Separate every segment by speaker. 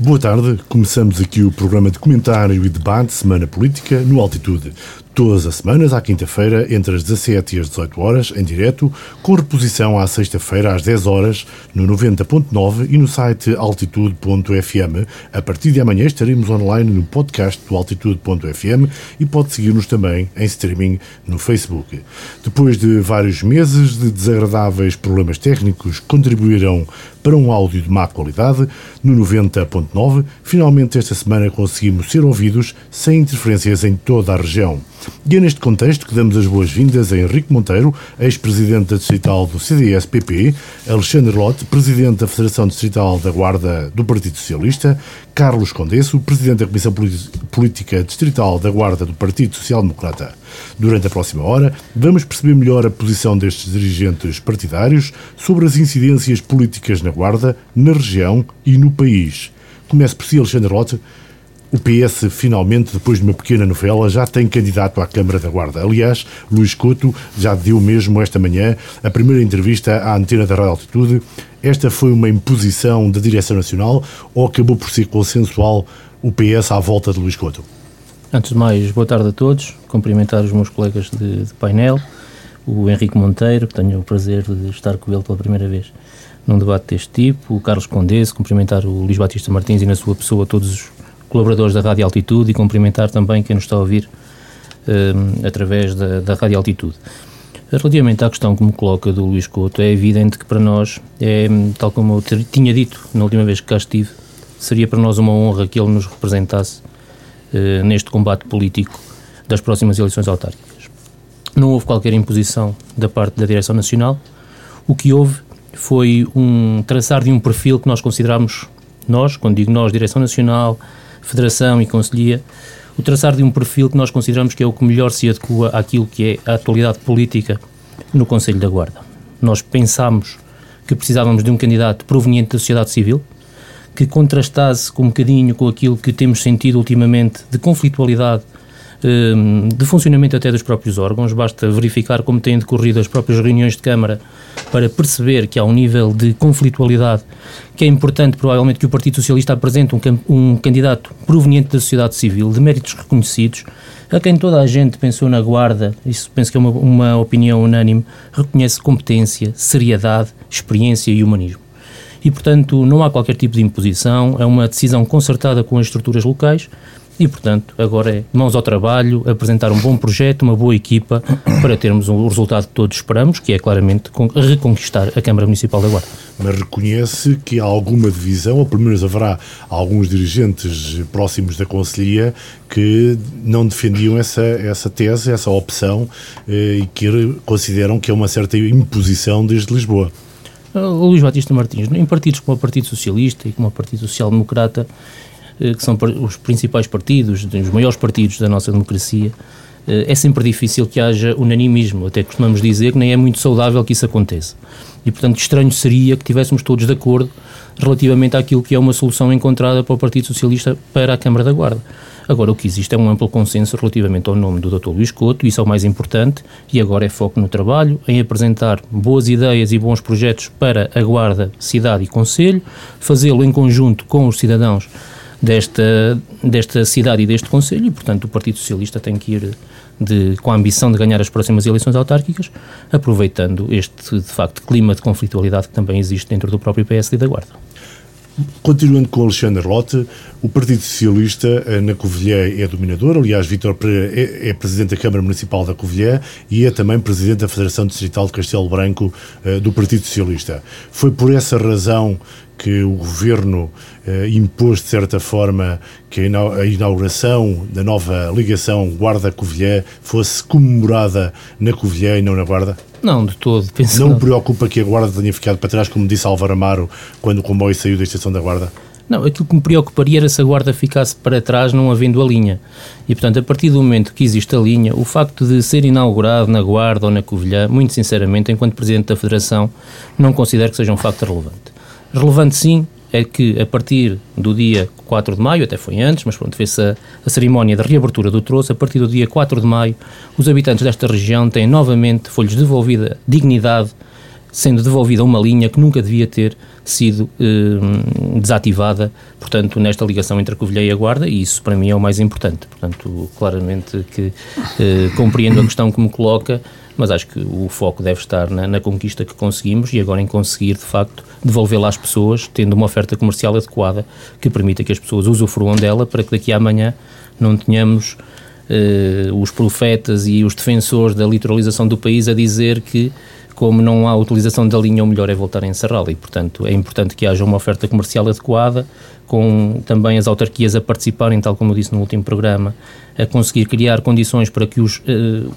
Speaker 1: Boa tarde, começamos aqui o programa de comentário e debate Semana Política no Altitude. Todas as semanas, à quinta-feira, entre as 17 e as 18 horas, em direto, com reposição à sexta-feira às 10 horas, no 90.9 e no site altitude.fm. A partir de amanhã estaremos online no podcast do altitude.fm e pode seguir-nos também em streaming no Facebook. Depois de vários meses de desagradáveis problemas técnicos contribuíram para um áudio de má qualidade, no 90.9, finalmente esta semana conseguimos ser ouvidos sem interferências em toda a região. E é neste contexto que damos as boas-vindas a Henrique Monteiro, ex-presidente da Distrital do CDS-PP, Alexandre Lotte, presidente da Federação Distrital da Guarda do Partido Socialista, Carlos Condesso, presidente da Comissão Política Distrital da Guarda do Partido Social Democrata. Durante a próxima hora, vamos perceber melhor a posição destes dirigentes partidários sobre as incidências políticas na Guarda, na região e no país. Começo por si, Alexandre Lotte. O PS, finalmente, depois de uma pequena novela, já tem candidato à Câmara da Guarda. Aliás, Luís Couto já deu mesmo esta manhã a primeira entrevista à antena da Rádio Altitude. Esta foi uma imposição da Direção Nacional ou acabou por ser consensual o PS à volta de Luís Couto?
Speaker 2: Antes de mais, boa tarde a todos. Cumprimentar os meus colegas de, de painel, o Henrique Monteiro, que tenho o prazer de estar com ele pela primeira vez num debate deste tipo, o Carlos Condesse, cumprimentar o Luís Batista Martins e, na sua pessoa, todos os colaboradores da Rádio Altitude e cumprimentar também quem nos está a ouvir um, através da, da Rádio Altitude. Relativamente à questão que me coloca do Luís Couto, é evidente que para nós, é, tal como eu tinha dito na última vez que cá estive, seria para nós uma honra que ele nos representasse uh, neste combate político das próximas eleições autárquicas. Não houve qualquer imposição da parte da Direção Nacional, o que houve foi um traçar de um perfil que nós consideramos, nós, quando digo nós, Direção Nacional, Federação e Conselhia, o traçar de um perfil que nós consideramos que é o que melhor se adequa àquilo que é a atualidade política no Conselho da Guarda. Nós pensámos que precisávamos de um candidato proveniente da sociedade civil, que contrastasse com um bocadinho com aquilo que temos sentido ultimamente de conflitualidade de funcionamento até dos próprios órgãos. Basta verificar como têm decorrido as próprias reuniões de Câmara para perceber que há um nível de conflitualidade que é importante, provavelmente, que o Partido Socialista apresente um, um candidato proveniente da sociedade civil, de méritos reconhecidos, a quem toda a gente pensou na guarda, isso penso que é uma, uma opinião unânime, reconhece competência, seriedade, experiência e humanismo e, portanto, não há qualquer tipo de imposição, é uma decisão concertada com as estruturas locais e, portanto, agora é mãos ao trabalho, apresentar um bom projeto, uma boa equipa, para termos o resultado que todos esperamos, que é claramente reconquistar a Câmara Municipal da Guarda.
Speaker 1: Mas reconhece que há alguma divisão, ou pelo menos haverá alguns dirigentes próximos da Conselhia que não defendiam essa, essa tese, essa opção, eh, e que consideram que é uma certa imposição desde Lisboa.
Speaker 2: O Luís Batista Martins, em partidos como o Partido Socialista e como o Partido Social Democrata, que são os principais partidos, os maiores partidos da nossa democracia, eh, é sempre difícil que haja unanimismo. Até costumamos dizer que nem é muito saudável que isso aconteça. E, portanto, estranho seria que tivéssemos todos de acordo relativamente àquilo que é uma solução encontrada para o Partido Socialista para a Câmara da Guarda. Agora, o que existe é um amplo consenso relativamente ao nome do Dr. Luís Couto, isso é o mais importante, e agora é foco no trabalho, em apresentar boas ideias e bons projetos para a Guarda, cidade e Conselho, fazê-lo em conjunto com os cidadãos desta, desta cidade e deste Conselho e, portanto, o Partido Socialista tem que ir de, com a ambição de ganhar as próximas eleições autárquicas, aproveitando este, de facto, clima de conflitualidade que também existe dentro do próprio PSD da Guarda.
Speaker 1: Continuando com Alexandre Lotte, o Partido Socialista eh, na Covilhã é dominador. Aliás, Vítor Pereira é, é, presidente da Câmara Municipal da Covilhã e é também presidente da Federação Distrital de Castelo Branco eh, do Partido Socialista. Foi por essa razão que o governo eh, impôs, de certa forma, que a inauguração da nova ligação Guarda-Covilhã fosse comemorada na Covilhã e não na Guarda?
Speaker 2: Não, de todo.
Speaker 1: Penso não me preocupa que a Guarda tenha ficado para trás, como disse Álvaro Amaro, quando o comboio saiu da estação da Guarda?
Speaker 2: Não, aquilo que me preocuparia era se a Guarda ficasse para trás, não havendo a linha. E, portanto, a partir do momento que existe a linha, o facto de ser inaugurado na Guarda ou na Covilhã, muito sinceramente, enquanto Presidente da Federação, não considero que seja um facto relevante. Relevante sim é que a partir do dia 4 de maio, até foi antes, mas pronto, fez-se a, a, cerimónia de reabertura do troço, a partir do dia 4 de maio, os habitantes desta região têm novamente, foi-lhes devolvida dignidade sendo devolvida uma linha que nunca devia ter sido eh, desativada, portanto, nesta ligação entre a Covilhã e a Guarda, e isso para mim é o mais importante. Portanto, claramente que eh, compreendo a questão que me coloca, mas acho que o foco deve estar na, na conquista que conseguimos e agora em conseguir, de facto, devolvê-la às pessoas, tendo uma oferta comercial adequada que permita que as pessoas usufruam dela para que daqui a amanhã não tenhamos eh, os profetas e os defensores da litoralização do país a dizer que como não há utilização da linha, o melhor é voltar a encerrá-la e, portanto, é importante que haja uma oferta comercial adequada, com também as autarquias a participarem, tal como eu disse no último programa, a conseguir criar condições para que os uh,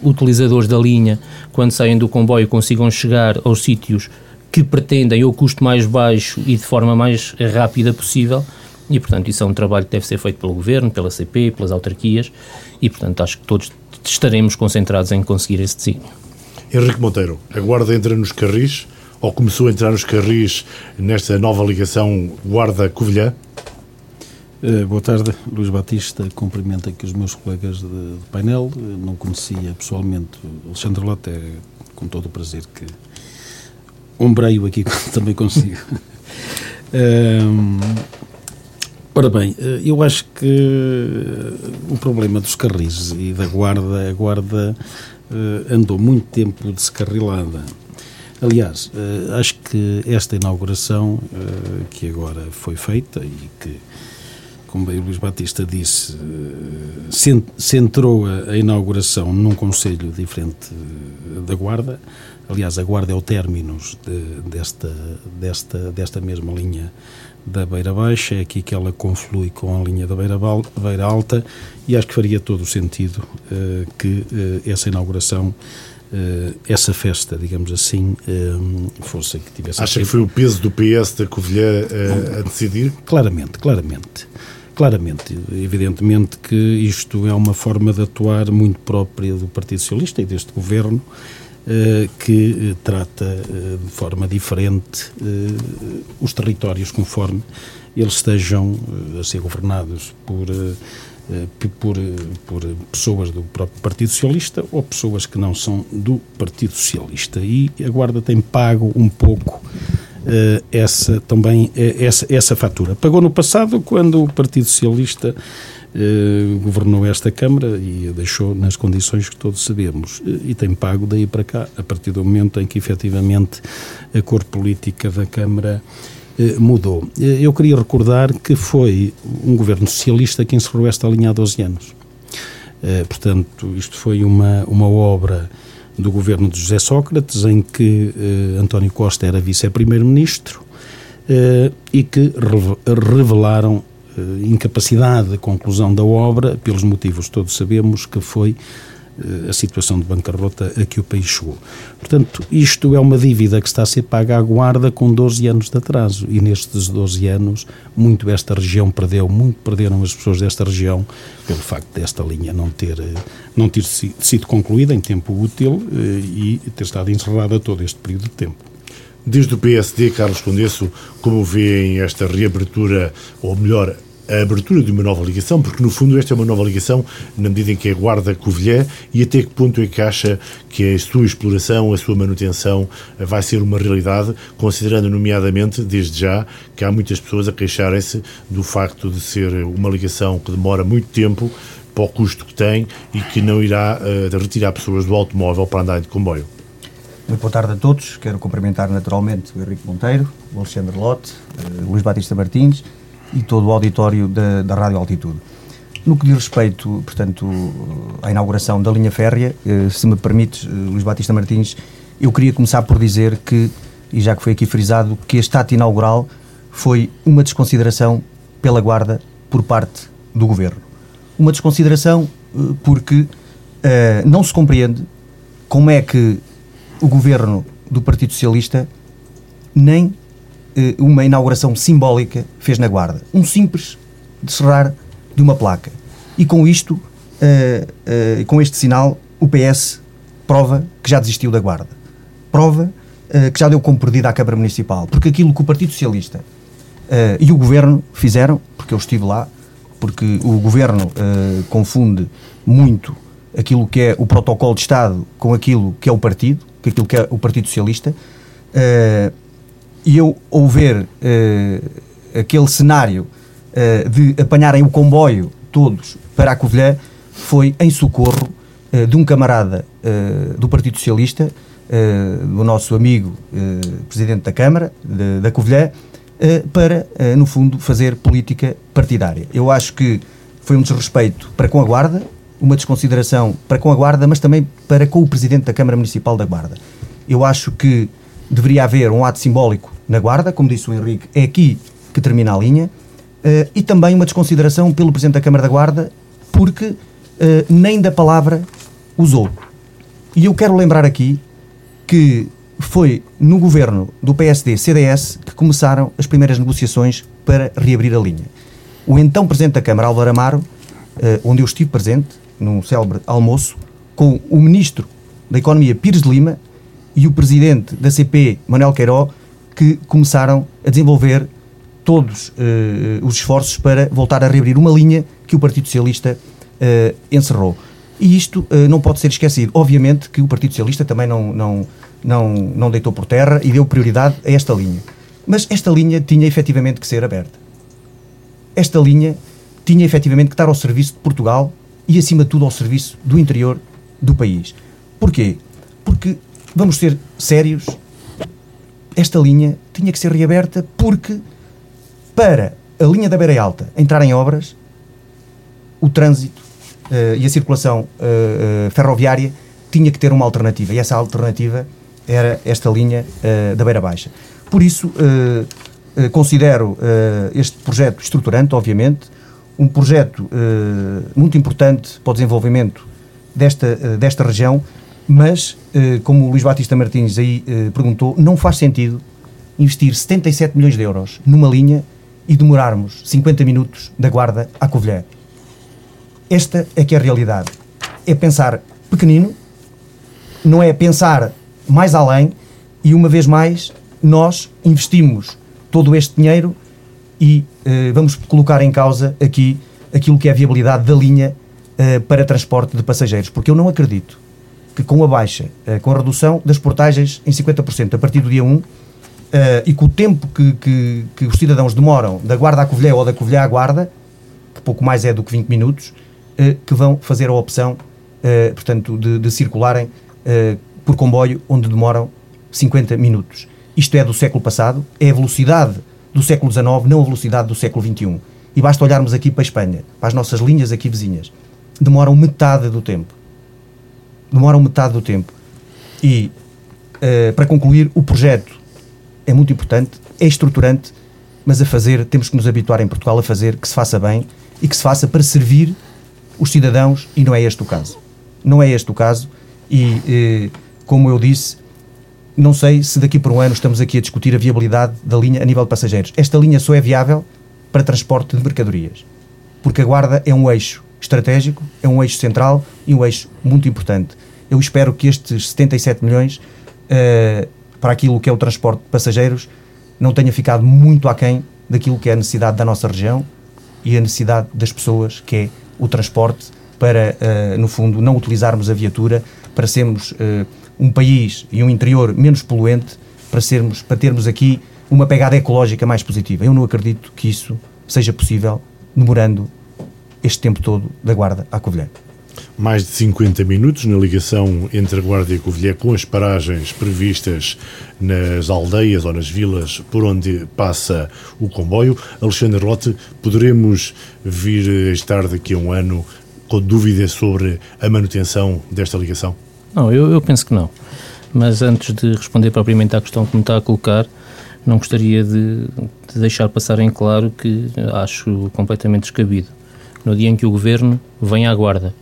Speaker 2: utilizadores da linha, quando saem do comboio, consigam chegar aos sítios que pretendem ou custo mais baixo e de forma mais rápida possível. E, portanto, isso é um trabalho que deve ser feito pelo Governo, pela CP, pelas autarquias e, portanto, acho que todos estaremos concentrados em conseguir esse desígnio.
Speaker 1: Henrique Monteiro, a Guarda entra nos carris, ou começou a entrar nos carris nesta nova ligação Guarda-Covilhã?
Speaker 3: Uh, boa tarde, Luís Batista. Cumprimento aqui os meus colegas de, de painel. Uh, não conhecia pessoalmente o Alexandre Lotte, é com todo o prazer que ombreio aqui também consigo. uh, ora bem, eh, eu acho que o problema dos carris e da guarda, a guarda uh, andou muito tempo descarrilada. Aliás, uh, acho que esta inauguração uh, que agora foi feita e que, como bem o Luís Batista disse, centrou a, a, inauguração num conselho diferente da Guarda. Aliás, a Guarda é o término de, desta, desta, desta mesma linha da Beira Baixa, é aqui que ela conflui com a linha da Beira, Beira Alta e acho que faria todo o sentido uh, que uh, essa inauguração, uh, essa festa, digamos assim, fosse que tivesse...
Speaker 1: Acha que foi o peso do PS da Covilhã a decidir?
Speaker 3: Claramente, claramente. Claramente, evidentemente que isto é uma forma de atuar muito própria do Partido Socialista e deste governo, eh, que eh, trata eh, de forma diferente os territórios conforme eles estejam a ser governados por, por, por pessoas do próprio Partido Socialista ou pessoas que não são do Partido Socialista. E a Guarda tem pago um pouco essa também essa, essa fatura. Pagou no passado quando o Partido Socialista eh, governou esta Câmara e a deixou nas condições que todos sabemos eh, e tem pago daí para cá, a partir do momento em que efetivamente a cor política da Câmara eh, mudou. Eu queria recordar que foi um governo socialista que encerrou esta linha há 12 anos. Portanto, isto foi uma, uma obra do governo de José Sócrates, em que António Costa era vice-primeiro-ministro e que revelaram eh, incapacidade de conclusão da obra, pelos motivos todos sabemos que foi eh, a situação de bancarrota a que o país chegou. Portanto, isto é uma dívida que está a ser paga à guarda com 12 anos de atraso e nestes 12 anos muito esta região perdeu, muito perderam as pessoas desta região pelo facto desta linha não ter, eh, não ter sido concluída em tempo útil e ter estado encerrada todo este período de tempo.
Speaker 1: Desde o PSD, Carlos Condesso, como vêem esta reabertura, ou melhor, a abertura de uma nova ligação, porque no fundo esta é uma nova ligação na medida em que é guarda Covilhã e até que ponto é que acha que a sua exploração, a sua manutenção vai ser uma realidade, considerando nomeadamente, desde já, que há muitas pessoas a queixarem-se do facto de ser uma ligação que demora muito tempo para o custo que tem e que não irá uh, retirar pessoas do automóvel para andar de comboio.
Speaker 4: Muito boa tarde a todos. Quero cumprimentar naturalmente o Henrique Monteiro, o Alexandre Lotte, o Luís Batista Martins e todo o auditório da, da Rádio Altitude. No que diz respeito, portanto, à inauguração da linha férrea, eh, se me permite, eh, Luís Batista Martins, eu queria começar por dizer que, e já que foi aqui frisado, que este ato inaugural foi uma desconsideração pela Guarda por parte do Governo. Uma desconsideração eh, porque uh, não se compreende como é que o governo do Partido Socialista nem eh, uma inauguração simbólica fez na Guarda. Um simples de cerrar de uma placa. E com isto, eh, eh, com este sinal, o PS prova que já desistiu da Guarda. Prova eh, que já deu como perdida à Câmara Municipal. Porque aquilo que o Partido Socialista eh, e o Governo fizeram, porque eu estive lá, porque o Governo eh, confunde muito aquilo que é o protocolo de Estado com aquilo que é o partido, com aquilo que é o Partido Socialista, uh, e eu ver uh, aquele cenário uh, de apanharem o comboio todos para a Covilhã, foi em socorro de um camarada do Partido Socialista, do nosso amigo Presidente da Câmara, de, da Covilhã, para, no fundo, fazer política partidária. Eu acho que foi um desrespeito para com a Guarda, uma desconsideração para com a Guarda, mas também para com o Presidente da Câmara Municipal da Guarda. Eu acho que deveria haver um ato simbólico na Guarda, como disse o Henrique, é aqui que termina a linha, uh, e também uma desconsideração pelo Presidente da Câmara da Guarda, porque uh, nem da palavra usou. E eu quero lembrar aqui que foi no governo do PSD-CDS que começaram as primeiras negociações para reabrir a linha. O então Presidente da Câmara, Álvaro Amaro, uh, onde eu estive presente, num célebre almoço, com o Ministro da Economia, Pires de Lima, e o Presidente da CP, Manuel Queiró, que começaram a desenvolver todos uh, os esforços para voltar a reabrir uma linha que o Partido Socialista uh, encerrou. E isto uh, não pode ser esquecido. Obviamente que o Partido Socialista também não, não, não, não deitou por terra e deu prioridade a esta linha. Mas esta linha tinha efetivamente que ser aberta. Esta linha tinha efetivamente que estar ao serviço de Portugal e, acima de tudo, ao serviço do interior do país. Porquê? Porque, vamos ser sérios, esta linha tinha que ser reaberta porque, para a linha da Beira Alta entrar em obras, o trânsito uh, e a circulação uh, uh, ferroviária tinha que ter uma alternativa. E essa alternativa era esta linha da Beira Baixa. Por isso, considero este projeto estruturante, obviamente, um projeto uh, muito importante para o desenvolvimento desta, uh, desta região, mas, uh, como o Luís Batista Martins aí perguntou, não faz sentido investir 77 milhões de euros numa linha e demorarmos 50 minutos da Guarda à Covilhã. Esta é que é a realidade. É pensar pequenino, não é pensar mais além e, uma vez mais, nós investimos todo este dinheiro e uh, vamos colocar em causa aqui aquilo que é a viabilidade da linha uh, para transporte de passageiros, porque eu não acredito que com a baixa, uh, com a redução das portagens em 50% a partir do dia 1 e com o tempo que, que, que, os cidadãos demoram da Guarda à Covilhã ou da Covilhã à Guarda, que pouco mais é do que 20 minutos, que vão fazer a opção, portanto, de, de circularem por comboio onde demoram 50 minutos. Isto é do século passado, é a velocidade do século XIX, não a velocidade do século XXI. E basta olharmos aqui para a Espanha, para as nossas linhas aqui vizinhas. Demoram metade do tempo. Demoram metade do tempo. E, uh, para concluir, o projeto é muito importante, é estruturante, mas a fazer, temos que nos habituar em Portugal a fazer que se faça bem e que se faça para servir os cidadãos, e não é este o caso. Não é este o caso, e, uh, como eu disse, não sei se daqui por um ano estamos aqui a discutir a viabilidade da linha a nível de passageiros. Esta linha só é viável para transporte de mercadorias, porque a Guarda é um eixo estratégico, é um eixo central e um eixo muito importante. Eu espero que estes 77 milhões uh, para aquilo que é o transporte de passageiros não tenha ficado muito aquém daquilo que é a necessidade da nossa região e a necessidade das pessoas, que é o transporte, para, uh, no fundo, não utilizarmos a viatura, para sermos. Uh, um país e um interior menos poluente para, sermos, para termos aqui uma pegada ecológica mais positiva. Eu não acredito que isso seja possível demorando este tempo todo da Guarda à Covilhã.
Speaker 1: Mais de 50 minutos na ligação entre a Guarda e a Covilhã, com as paragens previstas nas aldeias ou nas vilas por onde passa o comboio. Alexandre Rote, poderemos vir estar daqui a um ano com dúvidas sobre a manutenção desta ligação?
Speaker 2: Não, eu, eu penso que não. Mas antes de responder propriamente à questão que me está a colocar, não gostaria de, de, deixar passar em claro que acho completamente descabido. No dia em que o Governo vem à Guarda,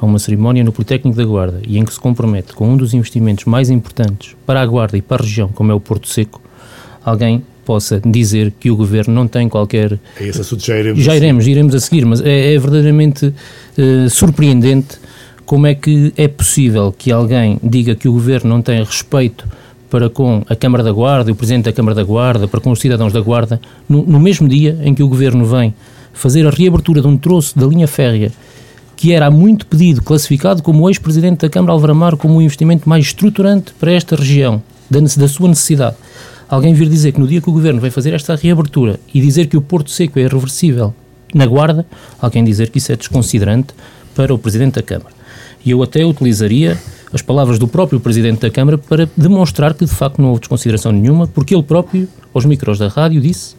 Speaker 2: a uma cerimónia no Politécnico da Guarda e em que se compromete com um dos investimentos mais importantes para a Guarda e para a região, como é o Porto Seco, alguém possa dizer que o Governo não tem qualquer...
Speaker 1: É esse assunto já iremos...
Speaker 2: Já iremos, iremos a seguir, mas é, é verdadeiramente uh, surpreendente como é que é possível que alguém diga que o governo não tem respeito para com a Câmara da Guarda, o Presidente da Câmara da Guarda, para com os cidadãos da Guarda, no, no mesmo dia em que o governo vem fazer a reabertura de um troço da linha férrea que era há muito pedido, classificado como ex-presidente da Câmara Alvaramar como o investimento mais estruturante para esta região da, da sua necessidade. Alguém vir dizer que no dia que o Governo vai fazer esta reabertura e dizer que o Porto Seco é irreversível na Guarda, alguém dizer que isso é desconsiderante para o Presidente da Câmara. E eu até utilizaria as palavras do próprio Presidente da Câmara para demonstrar que de facto não houve desconsideração nenhuma, porque ele próprio, aos micros da rádio, disse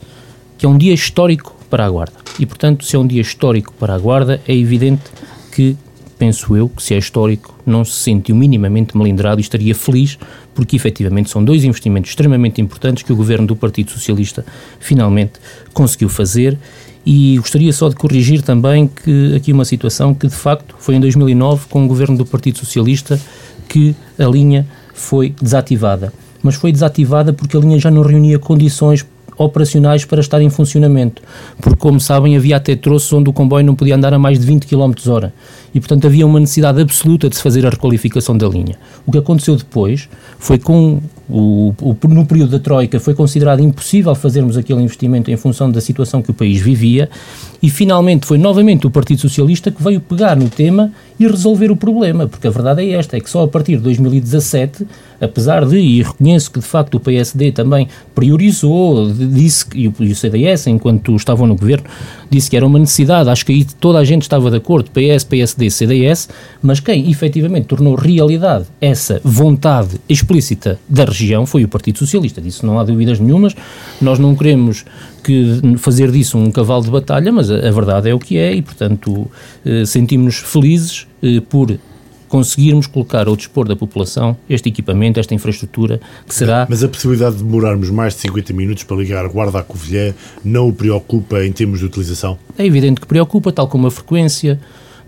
Speaker 2: que é um dia histórico para a Guarda. E portanto, se é um dia histórico para a Guarda, é evidente que penso eu, que se é histórico, não se sentiu minimamente melindrado e estaria feliz, porque efetivamente são dois investimentos extremamente importantes que o governo do Partido Socialista finalmente conseguiu fazer. E gostaria só de corrigir também que aqui uma situação que de facto foi em 2009 com o governo do Partido Socialista que a linha foi desativada. Mas foi desativada porque a linha já não reunia condições operacionais para estar em funcionamento, porque, como sabem, havia até troços onde o comboio não podia andar a mais de 20 km hora e, portanto, havia uma necessidade absoluta de se fazer a requalificação da linha. O que aconteceu depois foi com o, o, no período da Troika foi considerado impossível fazermos aquele investimento em função da situação que o país vivia e finalmente foi novamente o Partido Socialista que veio pegar no tema e resolver o problema, porque a verdade é esta, é que só a partir de 2017, apesar de, e reconheço que de facto o PSD também priorizou, disse, e o CDS, enquanto estavam no governo, disse que era uma necessidade, acho que aí toda a gente estava de acordo, PS, PSD, CDS, mas quem efetivamente tornou realidade essa vontade explícita da região foi o Partido Socialista, disso não há dúvidas nenhumas, nós não queremos que fazer disso um cavalo de batalha, mas a, a verdade é o que é e, portanto, eh, sentimos-nos felizes eh, por conseguirmos colocar ao dispor da população este equipamento, esta infraestrutura, que será...
Speaker 1: Mas a possibilidade de demorarmos mais de 50 minutos para ligar Guarda à Covilhã não o preocupa em termos de utilização?
Speaker 2: É evidente que preocupa, tal como a frequência,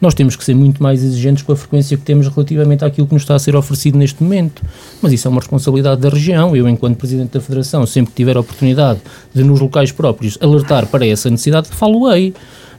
Speaker 2: nós temos que ser muito mais exigentes com a frequência que temos relativamente àquilo que nos está a ser oferecido neste momento. Mas isso é uma responsabilidade da região. Eu, enquanto Presidente da Federação, sempre que tiver a oportunidade de, nos locais próprios, alertar para essa necessidade, falo-ei.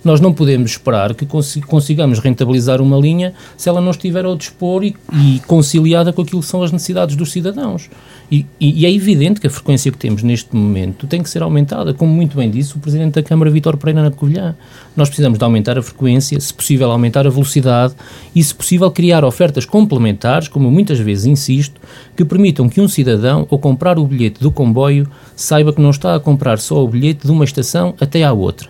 Speaker 2: Nós não podemos esperar que consigamos rentabilizar uma linha se ela não estiver ao dispor e, e conciliada com aquilo que são as necessidades dos cidadãos. E, e, é evidente que a frequência que temos neste momento tem que ser aumentada, como muito bem disse o Presidente da Câmara, Vítor Pereira, na Covilhã. Nós precisamos de aumentar a frequência, se possível aumentar a velocidade e, se possível, criar ofertas complementares, como muitas vezes insisto, que permitam que um cidadão, ao comprar o bilhete do comboio, saiba que não está a comprar só o bilhete de uma estação até à outra.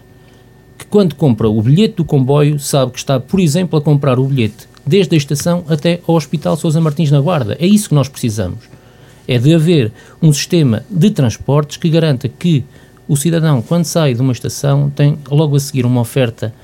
Speaker 2: Que quando compra o bilhete do comboio, sabe que está, por exemplo, a comprar o bilhete desde a estação até ao Hospital Sousa Martins na Guarda. É isso que nós precisamos é de haver um sistema de transportes que garanta que o cidadão, quando sai de uma estação, tem logo a seguir uma oferta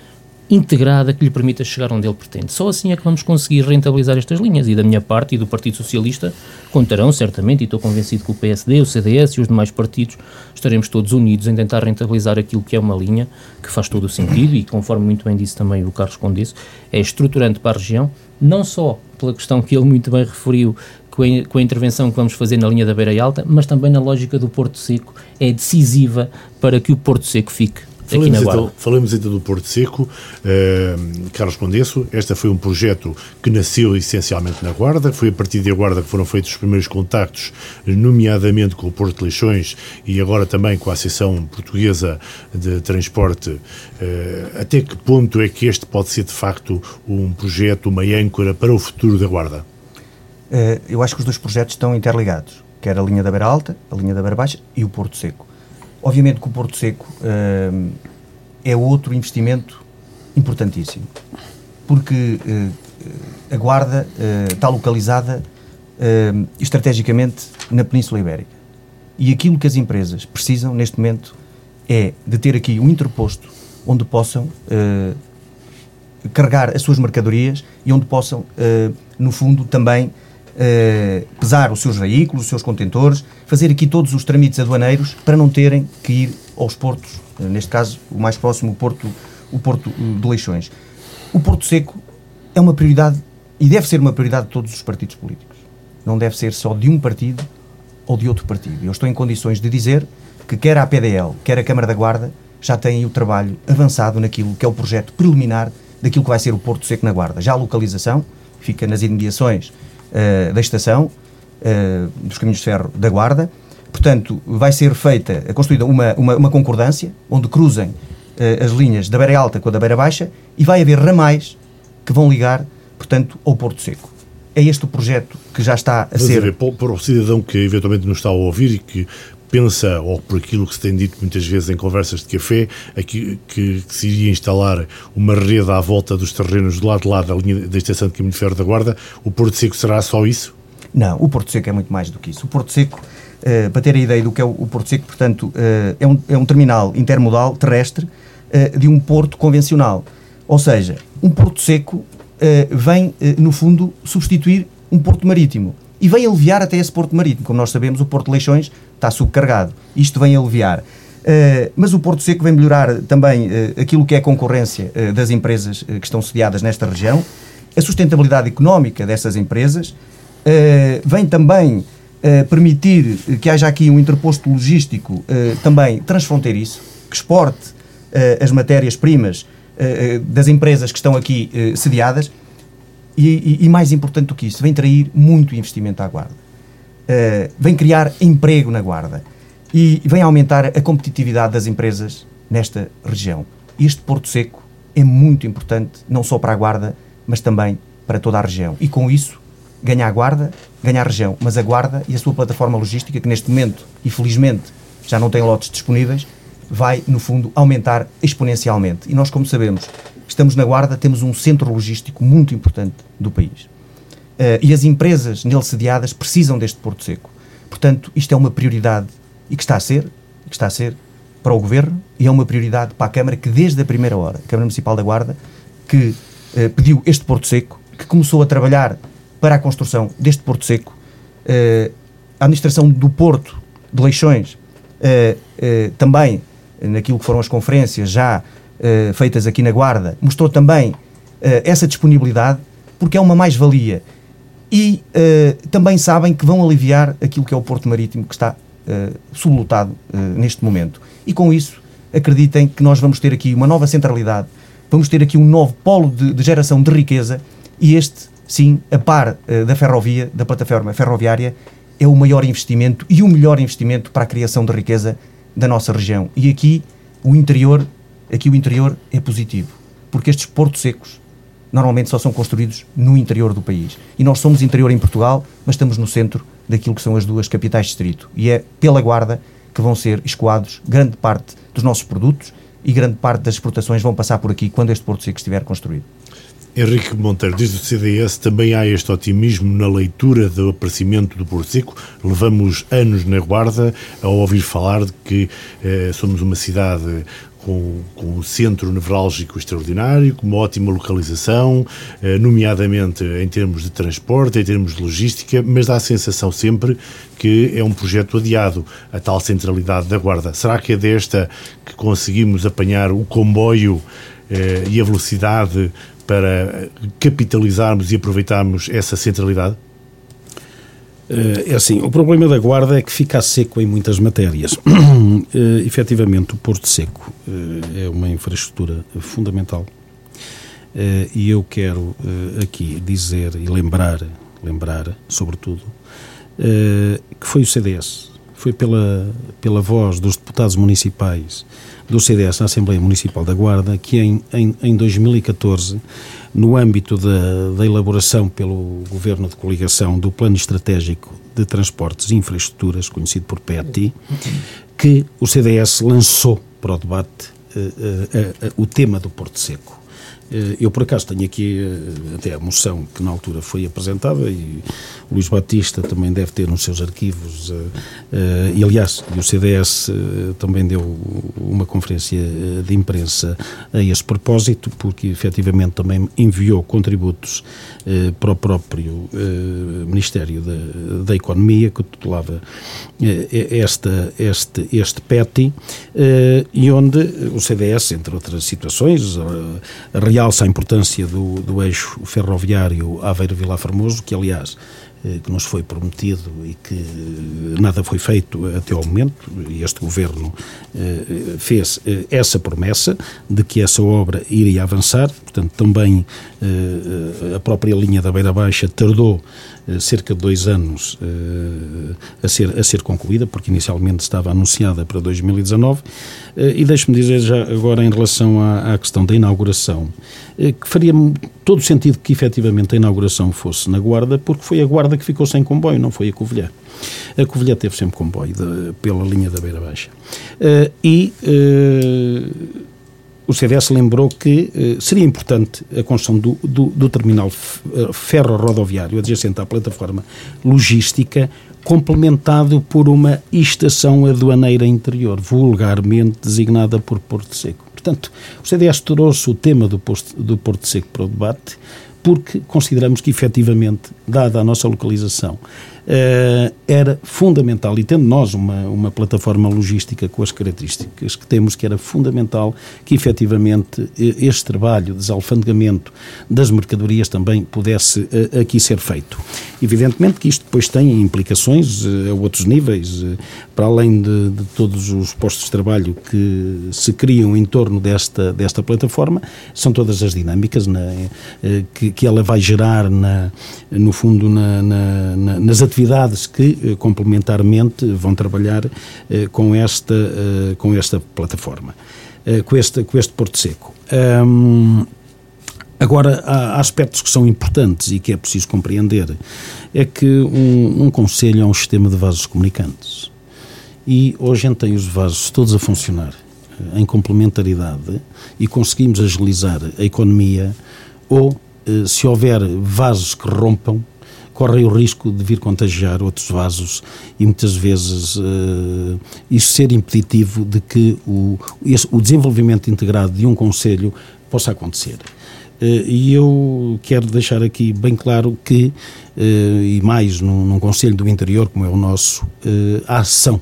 Speaker 2: integrada que lhe permita chegar onde ele pretende. Só assim é que vamos conseguir rentabilizar estas linhas e da minha parte e do Partido Socialista contarão certamente, e estou convencido que o PSD, o CDS e os demais partidos estaremos todos unidos em tentar rentabilizar aquilo que é uma linha que faz todo o sentido e conforme muito bem disse também o Carlos Condisso, é estruturante para a região, não só pela questão que ele muito bem referiu com a, com a, intervenção que vamos fazer na linha da Beira Alta, mas também na lógica do Porto Seco, é decisiva para que o Porto Seco fique
Speaker 1: Falemos então, falemos então do Porto Seco. Uh, Carlos Condesso, este foi um projeto que nasceu essencialmente na Guarda, foi a partir da Guarda que foram feitos os primeiros contactos, nomeadamente com o Porto de Leixões e agora também com a Associação Portuguesa de Transporte. Uh, até que ponto é que este pode ser de facto um projeto, uma âncora para o futuro da Guarda?
Speaker 4: Uh, eu acho que os dois projetos estão interligados, quer a linha da Beira Alta, a linha da Beira Baixa e o Porto Seco. Obviamente que o Porto Seco uh, é outro investimento importantíssimo, porque uh, a Guarda está localizada estrategicamente na Península Ibérica. E aquilo que as empresas precisam neste momento é de ter aqui um interposto onde possam carregar as suas mercadorias e onde possam, no fundo, também uh, pesar os seus veículos, os seus contentores, fazer aqui todos os trâmites aduaneiros para não terem que ir aos portos, uh, neste caso o mais próximo, o Porto, o porto de Leixões. O Porto Seco é uma prioridade e deve ser uma prioridade de todos os partidos políticos. Não deve ser só de um partido ou de outro partido. Eu estou em condições de dizer que quer a PDL, quer a Câmara da Guarda, já têm o trabalho avançado naquilo que é o projeto preliminar daquilo que vai ser o Porto Seco na Guarda. Já a localização fica nas imediações uh, da estação, uh, dos caminhos de ferro da Guarda. Portanto, vai ser feita, construída uma, uma, uma concordância, onde cruzem as linhas da beira alta com a da beira baixa, e vai haver ramais que vão ligar, portanto, ao Porto Seco. é este o projeto que já está a
Speaker 1: Mas
Speaker 4: ser.
Speaker 1: Ver, para o cidadão que eventualmente nos está a ouvir e que pensa, ou por aquilo que se tem dito muitas vezes em conversas de café, aqui, que, que, se iria instalar uma rede à volta dos terrenos do lado de lá da linha da estação de caminho de ferro da Guarda, o Porto Seco será só isso?
Speaker 4: Não, o Porto Seco é muito mais do que isso. O Porto Seco, uh, para ter a ideia do que é o, Porto Seco, portanto, uh, é, um, é um terminal intermodal terrestre uh, de um porto convencional. Ou seja, um Porto Seco vem, no fundo, substituir um porto marítimo e vem aliviar até esse porto marítimo. Como nós sabemos, o Porto de Leixões está subcarregado. Isto vem aliviar. Uh, mas o Porto Seco vem melhorar também uh, aquilo que é a concorrência uh, das empresas que estão sediadas nesta região, a sustentabilidade económica dessas empresas, vem também permitir que haja aqui um interposto logístico também transfronteiriço, que exporte as matérias-primas das empresas que estão aqui sediadas e, e, mais importante do que isso, vem trair muito investimento à Guarda. Uh, vem criar emprego na Guarda e vem aumentar a competitividade das empresas nesta região. Este Porto Seco é muito importante, não só para a Guarda, mas também para toda a região. E com isso, ganha a Guarda, ganha a região, mas a Guarda e a sua plataforma logística, que neste momento, infelizmente, já não tem lotes disponíveis, vai, no fundo, aumentar exponencialmente. E nós, como sabemos, estamos na Guarda, temos um centro logístico muito importante do país. Uh, e as empresas nele sediadas precisam deste Porto Seco. Portanto, isto é uma prioridade e que está a ser, que está a ser para o Governo e é uma prioridade para a Câmara que desde a primeira hora, a Câmara Municipal da Guarda, que uh, pediu este Porto Seco, que começou a trabalhar para a construção deste Porto Seco, uh, a administração do Porto de Leixões, também naquilo que foram as conferências já uh, feitas aqui na Guarda, mostrou também uh, essa disponibilidade, porque é uma mais-valia. E uh, também sabem que vão aliviar aquilo que é o Porto Marítimo, que está sublotado neste momento. E com isso, acreditem que nós vamos ter aqui uma nova centralidade, vamos ter aqui um novo polo de, de geração de riqueza, e este, sim, a par da ferrovia, da plataforma ferroviária, é o maior investimento e o melhor investimento para a criação de riqueza da nossa região. E aqui o interior aqui o interior é positivo, porque estes portos secos normalmente só são construídos no interior do país. E nós somos interior em Portugal, mas estamos no centro daquilo que são as duas capitais de distrito. E é pela Guarda que vão ser escoados grande parte dos nossos produtos e grande parte das exportações vão passar por aqui quando este Porto Seco estiver construído.
Speaker 1: Henrique Monteiro, desde o CDS também há este otimismo na leitura do aparecimento do Porto Seco. Levamos anos na guarda a ouvir falar de que eh, somos uma cidade com, com, um centro nevrálgico extraordinário, com uma ótima localização, eh, nomeadamente em termos de transporte, em termos de logística, mas dá a sensação sempre que é um projeto adiado, a tal centralidade da Guarda. Será que é desta que conseguimos apanhar o comboio eh, e a velocidade para capitalizarmos e aproveitarmos essa centralidade?
Speaker 3: É assim, o problema da Guarda é que fica seco em muitas matérias. Uh, efetivamente, o Porto Seco uh, é uma infraestrutura fundamental uh, e eu quero aqui dizer e lembrar, lembrar, sobretudo, que foi o CDS, foi pela, pela voz dos deputados municipais do CDS na Assembleia Municipal da Guarda que em, em, em 2014 no âmbito da, da elaboração pelo Governo de Coligação do Plano Estratégico de Transportes e Infraestruturas, conhecido por PETI, que o CDS lançou para o debate uh, uh, uh, o tema do Porto Seco. Eh, eu, por acaso, tenho aqui eh, até a moção que na altura foi apresentada e o Luís Batista também deve ter nos seus arquivos. Eh, e, aliás, o CDS também deu uma conferência de imprensa a esse propósito, porque efetivamente também enviou contributos para o próprio Ministério da, da Economia, que tutelava esta, este, este PETI, e onde o CDS, entre outras situações, realça a importância do, do eixo ferroviário Aveiro-Vila Formoso, que aliás eh, que nos foi prometido e que nada foi feito até ao momento, e este governo eh, fez eh, essa promessa de que essa obra iria avançar, portanto, também a própria linha da Beira Baixa tardou cerca de dois anos a ser, a ser concluída, porque inicialmente estava anunciada para 2019. E deixe-me dizer já agora em relação à, à questão da inauguração, que faria todo o sentido que efetivamente a inauguração fosse na Guarda, porque foi a Guarda que ficou sem comboio, não foi a Covilhã. A Covilhã teve sempre comboio de, pela linha da Beira Baixa. Uh, e uh, o CDS lembrou que uh, seria importante a construção do, do, do terminal ferro-rodoviário adjacente à plataforma logística, complementado por uma estação aduaneira interior, vulgarmente designada por Porto Seco. Portanto, o CDS trouxe o tema do, posto, do Porto Seco para o debate porque consideramos que, efetivamente, dada a nossa localização, uh, era fundamental, e tendo nós uma, uma plataforma logística com as características que temos, que era fundamental que efetivamente este trabalho de desalfandegamento das mercadorias também pudesse uh, aqui ser feito. Evidentemente que isto depois tem implicações uh, a outros níveis, para além de, de, todos os postos de trabalho que se criam em torno desta, desta plataforma, são todas as dinâmicas na, que, que ela vai gerar, na, no fundo, na, na, nas atividades atividades que eh, complementarmente vão trabalhar eh, com esta, eh, com esta plataforma, com este, com este Porto Seco. Um, Agora, há aspectos que são importantes e que é preciso compreender. É que um, um conselho é um sistema de vasos comunicantes. E hoje a gente tem os vasos todos a funcionar em complementaridade e conseguimos agilizar a economia ou, se houver vasos que rompam, correm o risco de vir contagiar outros vasos e muitas vezes uh, isso ser impeditivo de que o, esse, o desenvolvimento integrado de um Conselho possa acontecer. Uh, e eu quero deixar aqui bem claro que, uh, e mais num, num Conselho do Interior como é o nosso, a ação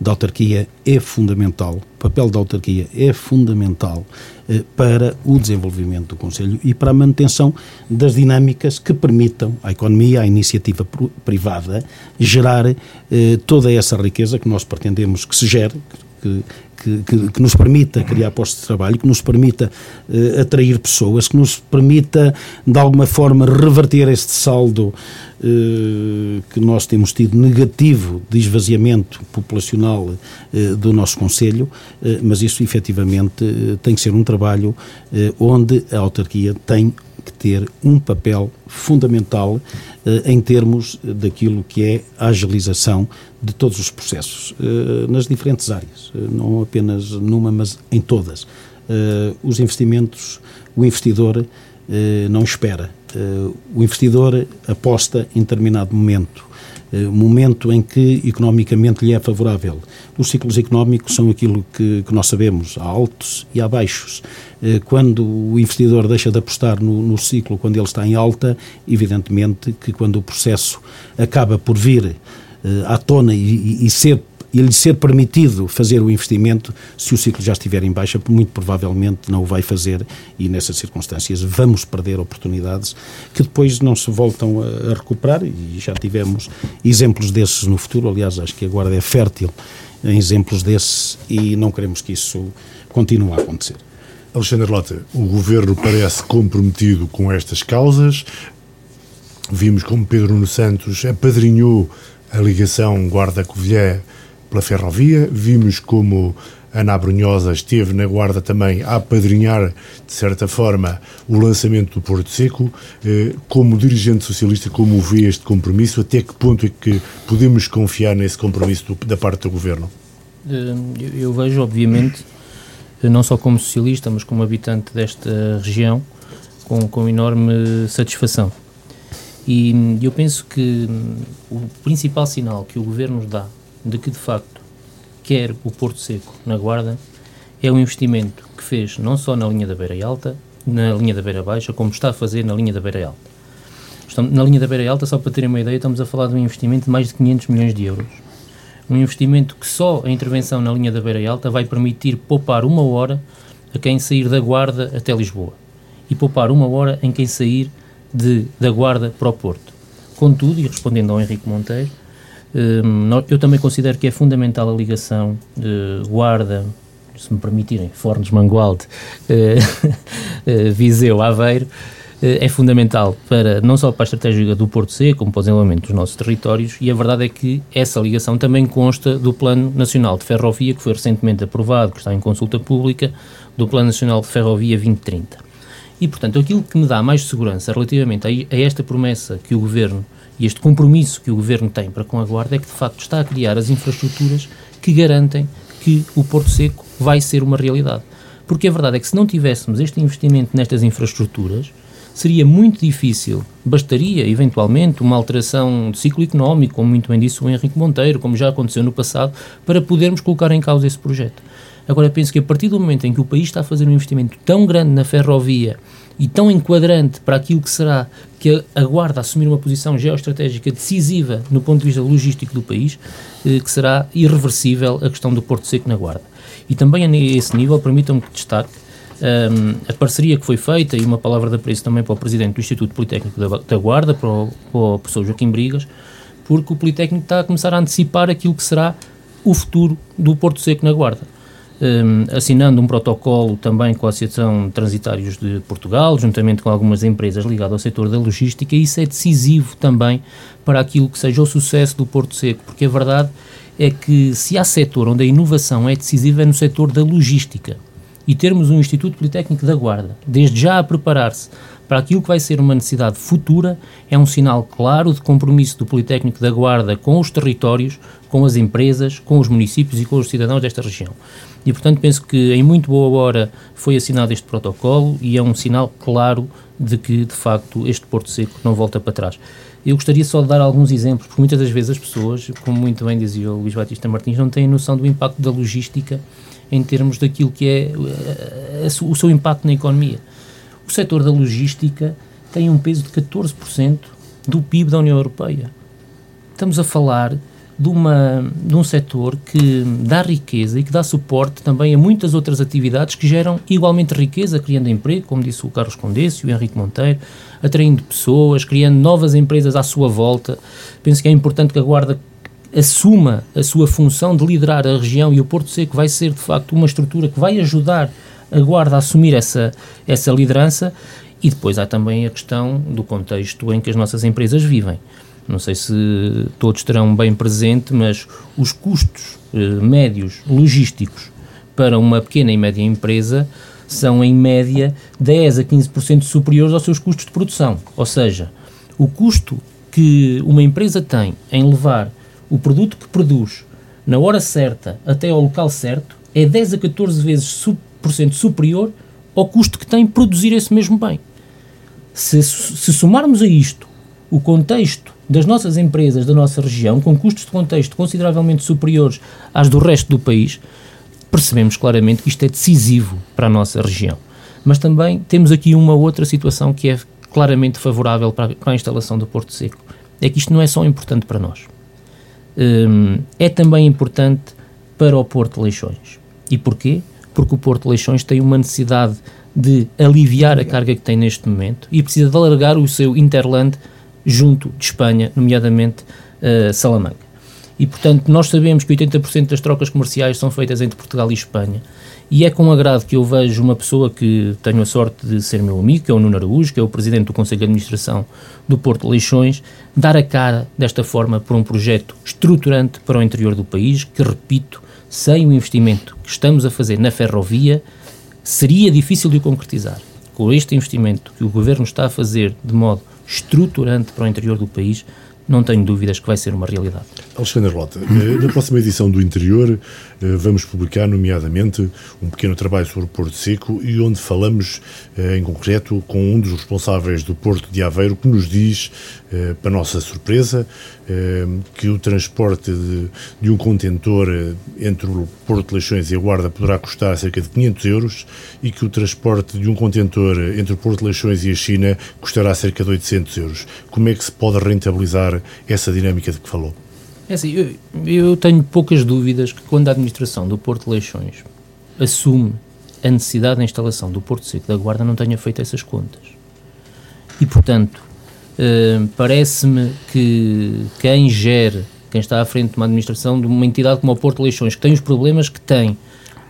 Speaker 3: da autarquia é fundamental, o papel da autarquia é fundamental eh, para o desenvolvimento do Conselho e para a manutenção das dinâmicas que permitam à economia, à iniciativa privada, gerar eh, toda essa riqueza que nós pretendemos que se gere, que, que, que, nos permita criar postos de trabalho, que nos permita uh, atrair pessoas, que nos permita, de alguma forma, reverter este saldo uh, que nós temos tido negativo de esvaziamento populacional uh, do nosso Conselho, mas isso efetivamente tem que ser um trabalho onde a autarquia tem que ter um papel fundamental eh, em termos daquilo que é a agilização de todos os processos, eh, nas diferentes áreas, eh, não apenas numa, mas em todas. Os investimentos, o investidor não espera, o investidor aposta em determinado momento momento em que economicamente lhe é favorável. Os ciclos económicos são aquilo que, que nós sabemos, há altos e há baixos. Eh, quando o investidor deixa de apostar no, no ciclo, quando ele está em alta, evidentemente que quando o processo acaba por vir eh, à tona e, e ser e lhe ser permitido fazer o investimento, se o ciclo já estiver em baixa, muito provavelmente não o vai fazer e nessas circunstâncias vamos perder oportunidades que depois não se voltam a, recuperar e já tivemos exemplos desses no futuro. Aliás, acho que a Guarda é fértil em exemplos desses e não queremos que isso continue a acontecer.
Speaker 1: Alexandre Lota, o governo parece comprometido com estas causas. Vimos como Pedro Nuno Santos apadrinhou a ligação Guarda-Covilhã pela ferrovia. Vimos como Ana Brunhosa esteve na Guarda também a apadrinhar, de certa forma, o lançamento do Porto Seco. Eh, como dirigente socialista, como vê este compromisso? Até que ponto é que podemos confiar nesse compromisso da parte do Governo?
Speaker 2: Eh, eu vejo, obviamente, eh, não só como socialista, mas como habitante desta região, com, com enorme satisfação. E eu penso que hum, o principal sinal que o Governo nos dá de que de facto quer o Porto Seco na Guarda é um investimento que fez não só na linha da Beira Alta, na linha da Beira Baixa, como está a fazer na linha da Beira Alta. Estamos, na linha da Beira Alta, só para terem uma ideia, estamos a falar de um investimento de mais de 500 milhões de euros. Um investimento que só a intervenção na linha da Beira Alta vai permitir poupar uma hora a quem sair da Guarda até Lisboa e poupar uma hora em quem sair de, da Guarda para o Porto. Contudo, e respondendo ao Henrique Monteiro, eu também considero que é fundamental a ligação de Guarda, se me permitirem, Fornos Mangualde, Viseu, Aveiro, é fundamental para não só para a estratégia do Porto Seco, como para o desenvolvimento dos nossos territórios, e a verdade é que essa ligação também consta do Plano Nacional de Ferrovia, que foi recentemente aprovado, que está em consulta pública, do Plano Nacional de Ferrovia 2030. E, portanto, aquilo que me dá mais segurança relativamente a, esta promessa que o Governo e este compromisso que o Governo tem para com a Guarda é que, de facto, está a criar as infraestruturas que garantem que o Porto Seco vai ser uma realidade. Porque a verdade é que se não tivéssemos este investimento nestas infraestruturas, seria muito difícil, bastaria eventualmente uma alteração de ciclo económico, como muito bem disse o Henrique Monteiro, como já aconteceu no passado, para podermos colocar em causa esse projeto. Agora, penso que a partir do momento em que o país está a fazer um investimento tão grande na ferrovia e tão enquadrante para aquilo que será que aguarda assumir uma posição geoestratégica decisiva no ponto de vista logístico do país, eh, que será irreversível a questão do Porto Seco na Guarda. E também a esse nível, permitam-me que destaque um, a parceria que foi feita, e uma palavra de apreço também para o Presidente do Instituto Politécnico da, da Guarda, para o, para o professor Joaquim Brigas, porque o Politécnico está a começar a antecipar aquilo que será o futuro do Porto Seco na Guarda. Um, assinando um protocolo também com a Associação de Transitários de Portugal, juntamente com algumas empresas ligadas ao setor da logística, isso é decisivo também para aquilo que seja o sucesso do Porto Seco, porque a verdade é que se há setor onde a inovação é decisiva é no setor da logística. E termos um Instituto Politécnico da Guarda, desde já a preparar-se para aquilo que vai ser uma necessidade futura, é um sinal claro de compromisso do Politécnico da Guarda com os territórios, com as empresas, com os municípios e com os cidadãos desta região. E, portanto, penso que em muito boa hora foi assinado este protocolo e é um sinal claro de que, de facto, este Porto Seco não volta para trás. Eu gostaria só de dar alguns exemplos, porque muitas das vezes as pessoas, como muito bem dizia o Luís Batista Martins, não têm noção do impacto da logística em termos daquilo que é eh, o seu impacto na economia. O setor da logística tem um peso de 14% do PIB da União Europeia. Estamos a falar de, uma, de um setor que dá riqueza e que dá suporte também a muitas outras atividades que geram igualmente riqueza, criando emprego, como disse o Carlos Condesse e o Henrique Monteiro, atraindo pessoas, criando novas empresas à sua volta. Penso que é importante que a Guarda assuma a sua função de liderar a região e o Porto Seco vai ser, de facto, uma estrutura que vai ajudar aguarda assumir essa, essa liderança e depois há também a questão do contexto em que as nossas empresas vivem. Não sei se todos terão bem presente, mas os custos eh, médios logísticos para uma pequena e média empresa são, em média, 10 a 15% superiores aos seus custos de produção. Ou seja, o custo que uma empresa tem em levar o produto que produz na hora certa até ao local certo é 10 a 14 vezes superior 20% superior ao custo que tem produzir esse mesmo bem. Se, se somarmos a isto o contexto das nossas empresas da nossa região, com custos de contexto consideravelmente superiores às do resto do país, percebemos claramente que isto é decisivo para a nossa região. Mas também temos aqui uma outra situação que é claramente favorável para a, para a instalação do Porto Seco. É que isto não é só importante para nós. Hum, é também importante para o Porto de Leixões. E porquê? Porque o Porto Leixões tem uma necessidade de aliviar a carga que tem neste momento e precisa de alargar o seu interland junto de Espanha, nomeadamente uh, Salamanca. E, portanto, nós sabemos que 80% das trocas comerciais são feitas entre Portugal e Espanha. E é com agrado que eu vejo uma pessoa que tenho a sorte de ser meu amigo, que é o Nuno Araújo, que é o presidente do Conselho de Administração do Porto de Leixões, dar a cara desta forma por um projeto estruturante para o interior do país, que, repito, sem o investimento que estamos a fazer na ferrovia, seria difícil de o concretizar. Com este investimento que o Governo está a fazer de modo estruturante para o interior do país, não tenho dúvidas que vai ser uma realidade.
Speaker 1: Alexandre Rota, eh, na próxima edição do Interior eh, vamos publicar, nomeadamente, um pequeno trabalho sobre o Porto Seco e onde falamos, eh, em concreto, com um dos responsáveis do Porto de Aveiro, que nos diz, para nossa surpresa, que o transporte de, de um contentor entre o Porto de Leixões e a Guarda poderá custar cerca de 500 euros e que o transporte de um contentor entre o Porto de Leixões e a China custará cerca de 800 euros. Como é que se pode rentabilizar essa dinâmica de que falou?
Speaker 2: É assim, eu, eu, tenho poucas dúvidas que quando a administração do Porto de Leixões assume a necessidade da instalação do Porto Seco da Guarda não tenha feito essas contas. E, portanto, Uh, Parece-me que quem gere, quem está à frente de uma administração de uma entidade como o Porto Leixões, que tem os problemas que tem,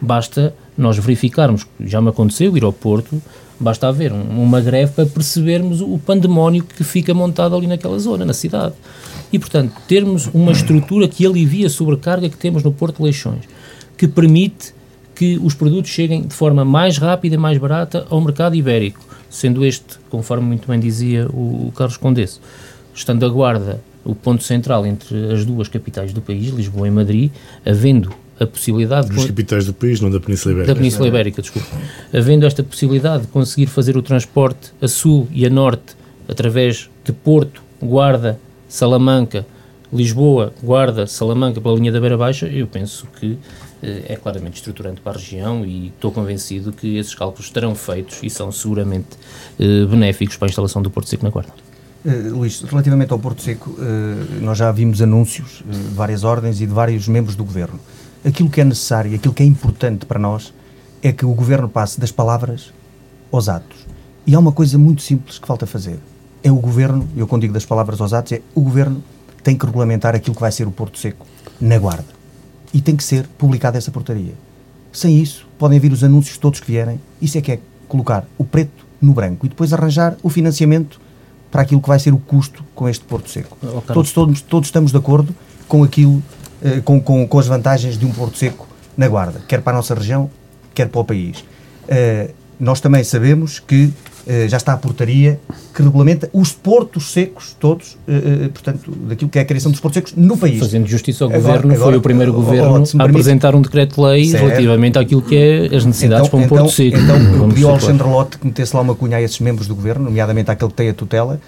Speaker 2: basta nós verificarmos, já me aconteceu ir ao Porto, basta haver um, uma greve para percebermos o pandemónio que fica montado ali naquela zona, na cidade. E, portanto, termos uma estrutura que alivia a sobrecarga que temos no Porto Leixões, que permite que os produtos cheguem de forma mais rápida e mais barata ao mercado ibérico, sendo este, conforme muito bem dizia o, Carlos Condesso, estando a guarda o ponto central entre as duas capitais do país, Lisboa e Madrid, havendo a possibilidade...
Speaker 1: Dos capitais do país, não da Península Ibérica.
Speaker 2: Da Península Ibérica, desculpa. Havendo esta possibilidade de conseguir fazer o transporte a sul e a norte através de Porto, Guarda, Salamanca, Lisboa, Guarda, Salamanca pela linha da Beira Baixa, eu penso que eh, é claramente estruturante para a região e estou convencido que esses cálculos estarão feitos e são seguramente eh, benéficos para a instalação do Porto Seco na Guarda.
Speaker 4: Uh, Luís, relativamente ao Porto Seco, uh, nós já vimos anúncios uh, de várias ordens e de vários membros do Governo. Aquilo que é necessário e aquilo que é importante para nós é que o Governo passe das palavras aos atos. E há uma coisa muito simples que falta fazer. É o Governo, eu quando digo das palavras aos atos, é o Governo tem que regulamentar aquilo que vai ser o Porto Seco na Guarda e tem que ser publicada essa portaria. Sem isso, podem vir os anúncios todos que vierem. Isso é que é colocar o preto no branco e depois arranjar o financiamento para aquilo que vai ser o custo com este Porto Seco. Oh, todos, todos, todos estamos de acordo com aquilo, com, com, com as vantagens de um Porto Seco na Guarda, quer para a nossa região, quer para o país. Eh, nós também sabemos que eh, já está a portaria que regulamenta os portos secos todos, portanto, daquilo que é a criação dos portos secos no país.
Speaker 2: Fazendo justiça ao agora, Governo, agora, foi o primeiro oh, Governo a apresentar um decreto-lei relativamente àquilo que é as necessidades então, para um
Speaker 4: então,
Speaker 2: porto seco.
Speaker 4: Então, eu pedi ao Alexandre Lote que metesse lá uma cunha a esses membros do Governo, nomeadamente àquele que tem a tutela,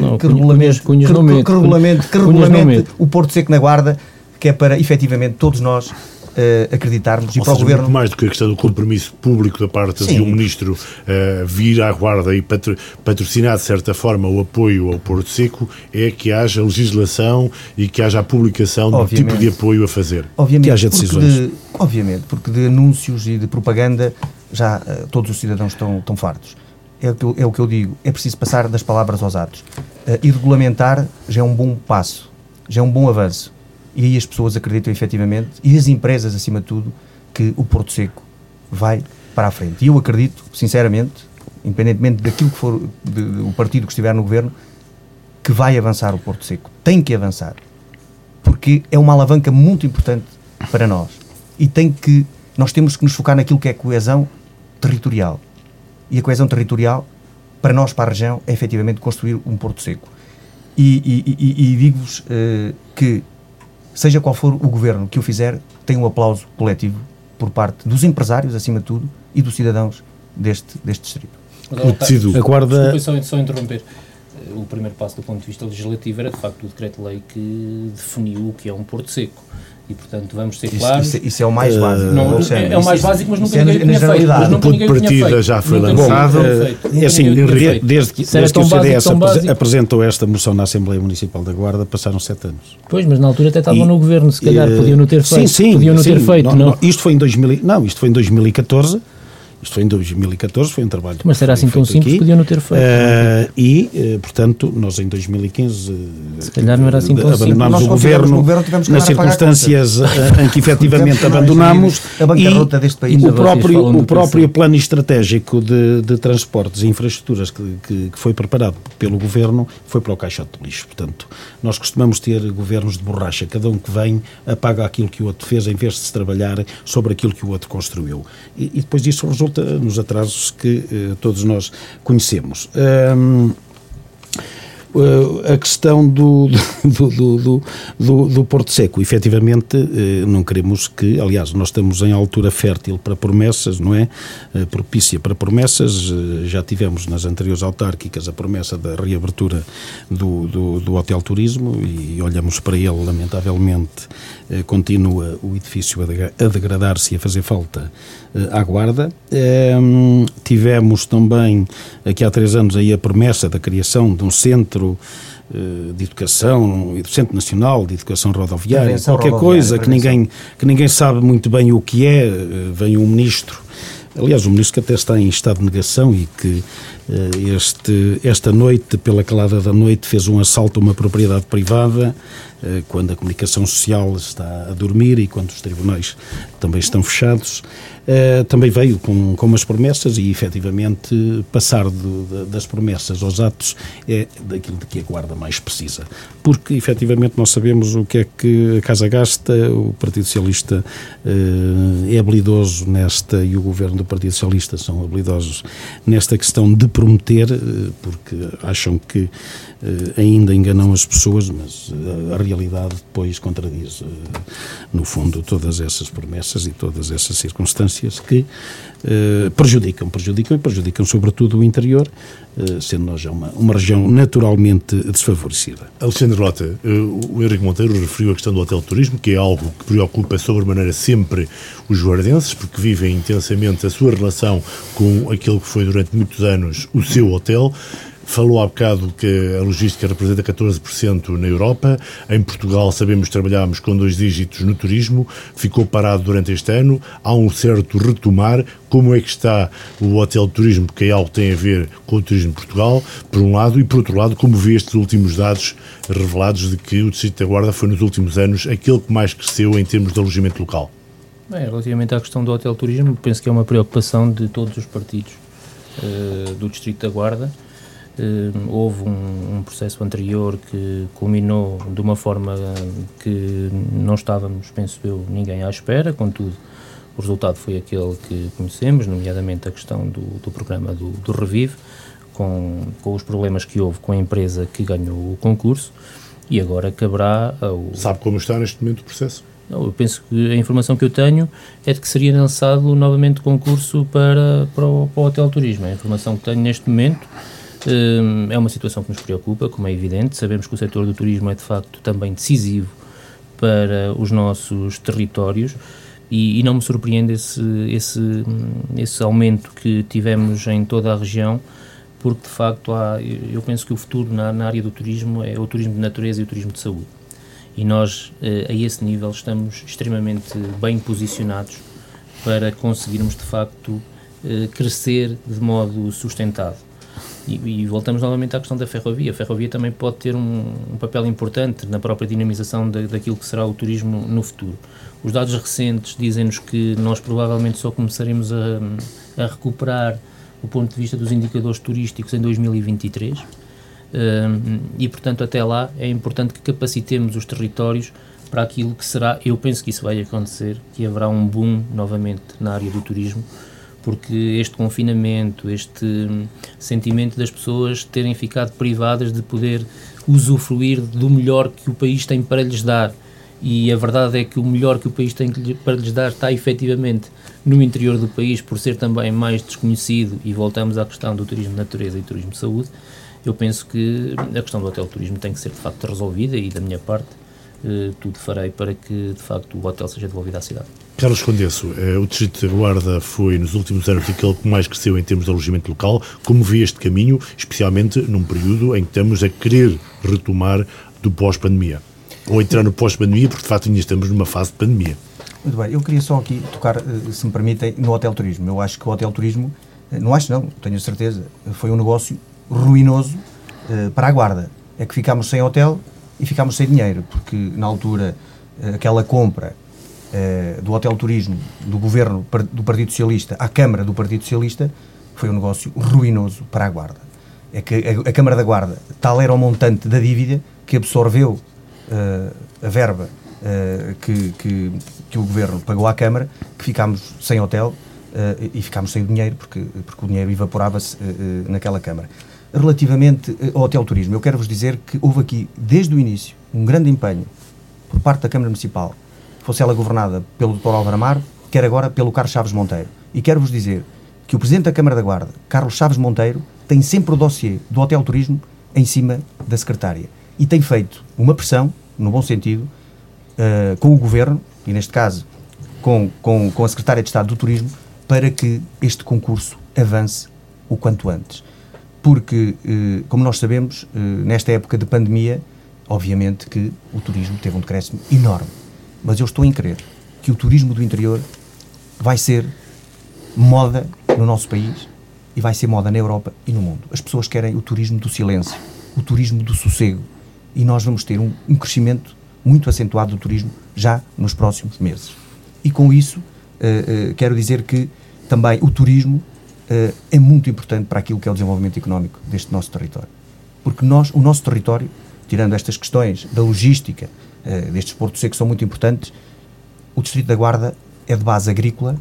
Speaker 2: não, que, regulamente, cunhas, cunhas que, que, que regulamente,
Speaker 4: que regulamente o porto seco na Guarda, que é para, efetivamente, todos nós uh, acreditarmos
Speaker 1: Ou
Speaker 4: e para
Speaker 1: seja,
Speaker 4: o Governo...
Speaker 1: muito mais do que a questão do compromisso público da parte Sim. de um Ministro uh, vir à Guarda e patro, patrocinar, de certa forma, o apoio ao Porto Seco, é que haja legislação e que haja a publicação obviamente. do tipo de apoio a fazer.
Speaker 4: Obviamente,
Speaker 1: que
Speaker 4: haja decisões. De, obviamente, porque de anúncios e de propaganda já uh, todos os cidadãos estão, estão fartos. É o, que eu, é o que eu digo, é preciso passar das palavras aos atos. Uh, e regulamentar já é um bom passo, já é um bom avanço e aí as pessoas acreditam efetivamente, e as empresas acima de tudo, que o Porto Seco vai para a frente. E eu acredito, sinceramente, independentemente daquilo que for de, de, o partido que estiver no governo, que vai avançar o Porto Seco. Tem que avançar. Porque é uma alavanca muito importante para nós. E tem que. Nós temos que nos focar naquilo que é coesão territorial. E a coesão territorial, para nós, para a região, é efetivamente construir um Porto Seco. E, e, e, e digo-vos uh, que seja qual for o governo que o fizer, tem um aplauso coletivo por parte dos empresários, acima de tudo, e dos cidadãos deste, deste distrito.
Speaker 2: O tecido. Aguarda... Desculpa só, só interromper. O primeiro passo do ponto de vista legislativo era, de facto, o decreto-lei que definiu o que é um porto seco e, portanto, vamos ser claros.
Speaker 4: Isso, isso, é o mais básico. Não,
Speaker 2: é, é, o mais básico, mas nunca é ninguém tinha feito.
Speaker 1: O ponto de partida já foi lançado.
Speaker 3: É assim, desde, desde que, desde que o CDS básico, apresentou esta moção na Assembleia Municipal da Guarda, passaram sete anos.
Speaker 2: Pois, mas na altura até estavam no governo, se calhar, podiam não ter feito. Sim, sim. Podiam não ter feito, não, não.
Speaker 3: Isto foi em 2000, não, isto foi em 2014 isto foi em 2014, foi um trabalho.
Speaker 2: Mas será assim tão simples, aqui. podiam não ter feito. Uh,
Speaker 3: e, uh, portanto, nós em 2015 uh,
Speaker 2: Se calhar não era assim tão
Speaker 3: abandonámos o governo, o governo nas circunstâncias em que efetivamente abandonámos.
Speaker 4: A bancarrota
Speaker 3: e,
Speaker 4: deste país.
Speaker 3: O próprio, o próprio plano estratégico de, de transportes e infraestruturas que, que, que, foi preparado pelo governo foi para o caixote de lixo. Portanto, nós costumamos ter governos de borracha, cada um que vem apaga aquilo que o outro fez em vez de se trabalhar sobre aquilo que o outro construiu. E, e depois disso resulta resulta nos atrasos que eh, todos nós conhecemos. Um, eh, a questão do, do, do, do, Porto Seco, efetivamente, eh, não queremos que, aliás, nós estamos em altura fértil para promessas, não é? Propícia para promessas, já tivemos nas anteriores autárquicas a promessa da reabertura do, do Hotel Turismo e olhamos para ele, lamentavelmente, continua o edifício a degradar-se e a fazer falta eh, à guarda. Ehm, tivemos também, aqui há três anos, aí a promessa da criação de um centro eh, de educação, do Centro Nacional de Educação Rodoviária, Prevenção qualquer rodoviária, coisa que ninguém, que ninguém sabe muito bem o que é, eh, vem um ministro. Aliás, o Ministro que até está em estado de negação e que este, esta noite, pela calada da noite, fez um assalto a uma propriedade privada uh, quando a comunicação social está a dormir e quando os tribunais também estão fechados. Uh, também veio com, com umas promessas e, efetivamente, passar do, das promessas aos atos é daquilo de que a Guarda mais precisa. Porque, efetivamente, nós sabemos o que é que a Casa gasta, o Partido Socialista é habilidoso nesta, e o Governo do Partido Socialista são habilidosos nesta questão de prometer, uh, porque acham que ainda enganam as pessoas, mas a realidade depois contradiz, no fundo, todas essas promessas e todas essas circunstâncias que eh, prejudicam, prejudicam e prejudicam sobretudo o interior, eh, sendo nós já uma, uma região naturalmente desfavorecida.
Speaker 1: Alexandre Lota, eh, o Henrique Monteiro referiu a questão do hotel turismo, que é algo que preocupa sobremaneira sempre os guardenses, porque vivem intensamente a sua relação com aquele que foi durante muitos anos o seu hotel. Falou há bocado que a logística representa 14% na Europa. Em Portugal, sabemos trabalhámos com dois dígitos no turismo. Ficou parado durante este ano. Há um certo retomar. Como é que está o hotel turismo? Porque é algo que tem a ver com o turismo de Portugal, por um lado. E, por outro lado, como vê estes últimos dados revelados de que o Distrito da Guarda foi, nos últimos anos, aquele que mais cresceu em termos de alojamento local?
Speaker 2: Bem, relativamente à questão do hotel turismo, penso que é uma preocupação de todos os partidos uh, do Distrito da Guarda. Uh, houve um, um, processo anterior que culminou de uma forma que não estávamos, penso eu, ninguém à espera, contudo, o resultado foi aquele que conhecemos, nomeadamente a questão do, do programa do, do Revive, com, com os problemas que houve com a empresa que ganhou o concurso, e agora caberá ao...
Speaker 1: Sabe como está neste momento o processo?
Speaker 2: Não, eu penso que a informação que eu tenho é de que seria lançado novamente concurso para, para, o, para o Hotel Turismo. A informação que tenho neste momento Hum, é uma situação que nos preocupa, como é evidente. Sabemos que o setor do turismo é de facto também decisivo para os nossos territórios e, e não me surpreende esse, esse, esse aumento que tivemos em toda a região, porque de facto há, eu penso que o futuro na, na área do turismo é o turismo de natureza e o turismo de saúde. E nós, eh, a esse nível, estamos extremamente bem posicionados para conseguirmos de facto eh, crescer de modo sustentado. E, e, voltamos novamente à questão da ferrovia. A ferrovia também pode ter um, um papel importante na própria dinamização da, daquilo que será o turismo no futuro. Os dados recentes dizem-nos que nós provavelmente só começaremos a, a, recuperar o ponto de vista dos indicadores turísticos em 2023. E, portanto, até lá é importante que capacitemos os territórios para aquilo que será, eu penso que isso vai acontecer, que haverá um boom novamente na área do turismo, porque este confinamento, este sentimento das pessoas terem ficado privadas de poder usufruir do melhor que o país tem para lhes dar. E a verdade é que o melhor que o país tem para lhes dar está efetivamente no interior do país, por ser também mais desconhecido, e voltamos à questão do turismo de natureza e turismo de saúde. Eu penso que a questão do hotel turismo tem que ser de facto resolvida e, da minha parte, eh, tudo farei para que de facto o hotel seja devolvido à cidade.
Speaker 1: Carlos Condesso, eh, o Distrito da Guarda foi nos últimos anos aquele que mais cresceu em termos de alojamento local. Como vê este caminho, especialmente num período em que estamos a querer retomar do pós-pandemia? Ou entrar no pós-pandemia, porque de facto ainda estamos numa fase de pandemia.
Speaker 4: Muito bem, eu queria só aqui tocar, eh, se me permitem, no hotel turismo. Eu acho que o hotel turismo, eh, não acho não, tenho certeza, foi um negócio ruinoso para a Guarda. É que ficámos sem hotel e ficámos sem dinheiro, porque na altura aquela compra eh, do Hotel Turismo do governo do Partido Socialista à Câmara do Partido Socialista foi um negócio ruinoso para a Guarda. É que a, a Câmara da Guarda, tal era o montante da dívida que absorveu uh, a verba uh, que, que, que, o governo pagou à Câmara, que ficámos sem hotel uh, e ficámos sem dinheiro, porque, porque o dinheiro evaporava-se naquela Câmara. Relativamente ao Hotel Turismo, eu quero vos dizer que houve aqui, desde o início, um grande empenho por parte da Câmara Municipal fosse ela governada pelo Dr. Álvaro Amaro, quer agora pelo Carlos Chaves Monteiro. E quero-vos dizer que o Presidente da Câmara da Guarda, Carlos Chaves Monteiro, tem sempre o dossiê do Hotel Turismo em cima da Secretária. E tem feito uma pressão, no bom sentido, uh, com o Governo, e neste caso com, com, com a Secretária de Estado do Turismo, para que este concurso avance o quanto antes. Porque, uh, como nós sabemos, uh, nesta época de pandemia, obviamente que o turismo teve um decréscimo enorme mas eu estou em crer que o turismo do interior vai ser moda no nosso país e vai ser moda na Europa e no mundo. As pessoas querem o turismo do silêncio, o turismo do sossego. E nós vamos ter um, um crescimento muito acentuado do turismo já nos próximos meses. E com isso, uh, uh, quero dizer que também o turismo uh, é muito importante para aquilo que é o desenvolvimento económico deste nosso território. Porque nós, o nosso território, tirando estas questões da logística, destes portos secos são muito importantes, o Distrito da Guarda é de base agrícola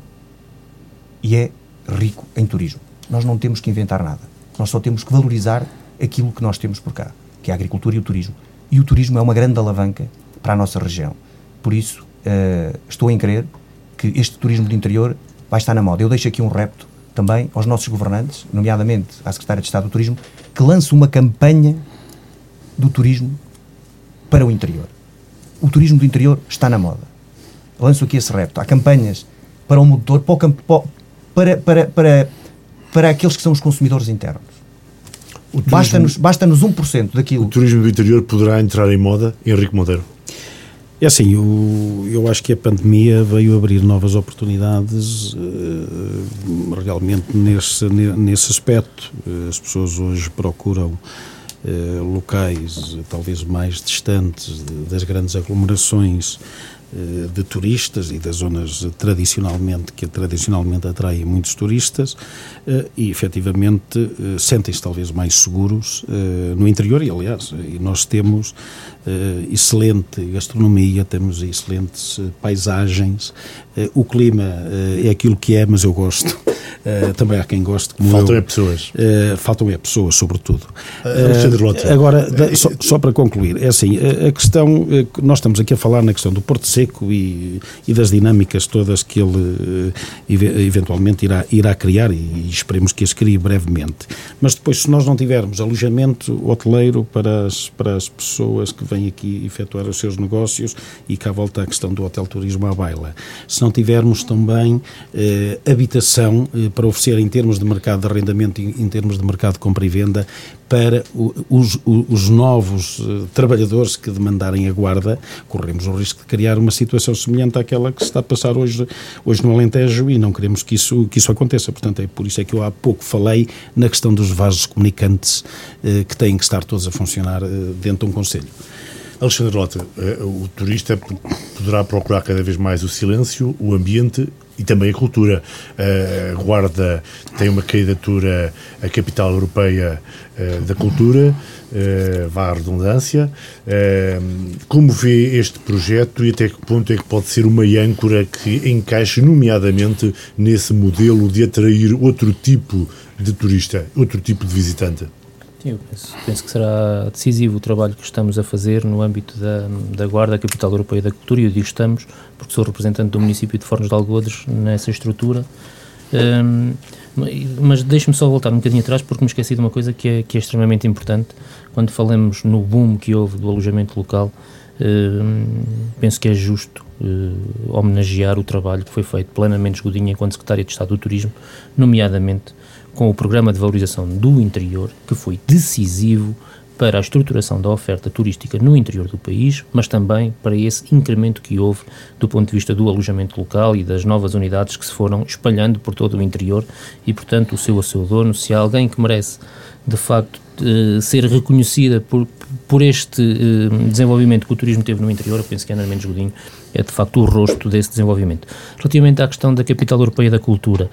Speaker 4: e é rico em turismo. Nós não temos que inventar nada. Nós só temos que valorizar aquilo que nós temos por cá, que é a agricultura e o turismo. E o turismo é uma grande alavanca para a nossa região. Por isso, uh, estou em crer que este turismo do interior vai estar na moda. Eu deixo aqui um repto também aos nossos governantes, nomeadamente à Secretária de Estado do Turismo, que lance uma campanha do turismo para o interior. O turismo do interior está na moda. Lanço aqui esse repto. Há campanhas para o motor, para, o, para, para, para para aqueles que são os consumidores internos. Basta-nos basta 1% daquilo.
Speaker 1: O turismo do interior poderá entrar em moda, Henrique Monteiro?
Speaker 3: É assim, eu, eu acho que a pandemia veio abrir novas oportunidades uh, realmente nesse, nesse aspecto. As pessoas hoje procuram uh, locais talvez mais distantes das grandes aglomerações eh, de turistas e das zonas tradicionalmente que tradicionalmente atraem muitos turistas eh, e efetivamente eh, sentem-se talvez mais seguros no interior e aliás nós temos excelente gastronomia temos excelentes paisagens o clima é aquilo que é mas eu gosto Uh, também há quem goste.
Speaker 1: faltam
Speaker 3: eu.
Speaker 1: é pessoas.
Speaker 3: Uh, faltam é pessoas, sobretudo.
Speaker 1: Uh,
Speaker 3: agora, só, só, para concluir, é assim, a, a questão, nós estamos aqui a falar na questão do Porto Seco e, e das dinâmicas todas que ele eventualmente irá, irá criar e esperemos que as crie brevemente. Mas depois, se nós não tivermos alojamento hoteleiro para as, para as pessoas que vêm aqui efetuar os seus negócios e cá volta a questão do hotel turismo à baila, se não tivermos também habitação para oferecer em termos de mercado de arrendamento e em termos de mercado de compra e venda para os, os, novos eh, trabalhadores que demandarem a guarda, corremos o risco de criar uma situação semelhante àquela que se está a passar hoje, hoje no Alentejo e não queremos que isso, que isso aconteça. Portanto, é por isso é que eu há pouco falei na questão dos vasos comunicantes eh, que têm que estar todos a funcionar eh, dentro de um Conselho.
Speaker 1: Alexandre Lota, o turista poderá procurar cada vez mais o silêncio, o ambiente e também a cultura. A Guarda tem uma candidatura à capital europeia eh, da cultura, eh, vá à redundância. Eh, como vê este projeto e até que ponto é que pode ser uma âncora que encaixe, nomeadamente, nesse modelo de atrair outro tipo de turista, outro tipo de visitante?
Speaker 2: Eu penso, penso, que será decisivo o trabalho que estamos a fazer no âmbito da, da Guarda, Capital Europeia da Cultura, e eu digo estamos, porque sou representante do município de Fornos de Algodres nessa estrutura. Um, mas deixe-me só voltar um bocadinho atrás, porque me esqueci de uma coisa que é, que é extremamente importante. Quando falamos no boom que houve do alojamento local, um, penso que é justo uh, homenagear o trabalho que foi feito plenamente esgodinho enquanto Secretária de Estado do Turismo, nomeadamente com o Programa de Valorização do Interior, que foi decisivo para a estruturação da oferta turística no interior do país, mas também para esse incremento que houve do ponto de vista do alojamento local e das novas unidades que se foram espalhando por todo o interior e, portanto, o seu a seu dono, se há alguém que merece de facto de ser reconhecida por, por este uh, desenvolvimento que o turismo teve no interior, eu penso que Ana Mendes Godinho é de facto o rosto desse desenvolvimento. Relativamente à questão da capital europeia da cultura,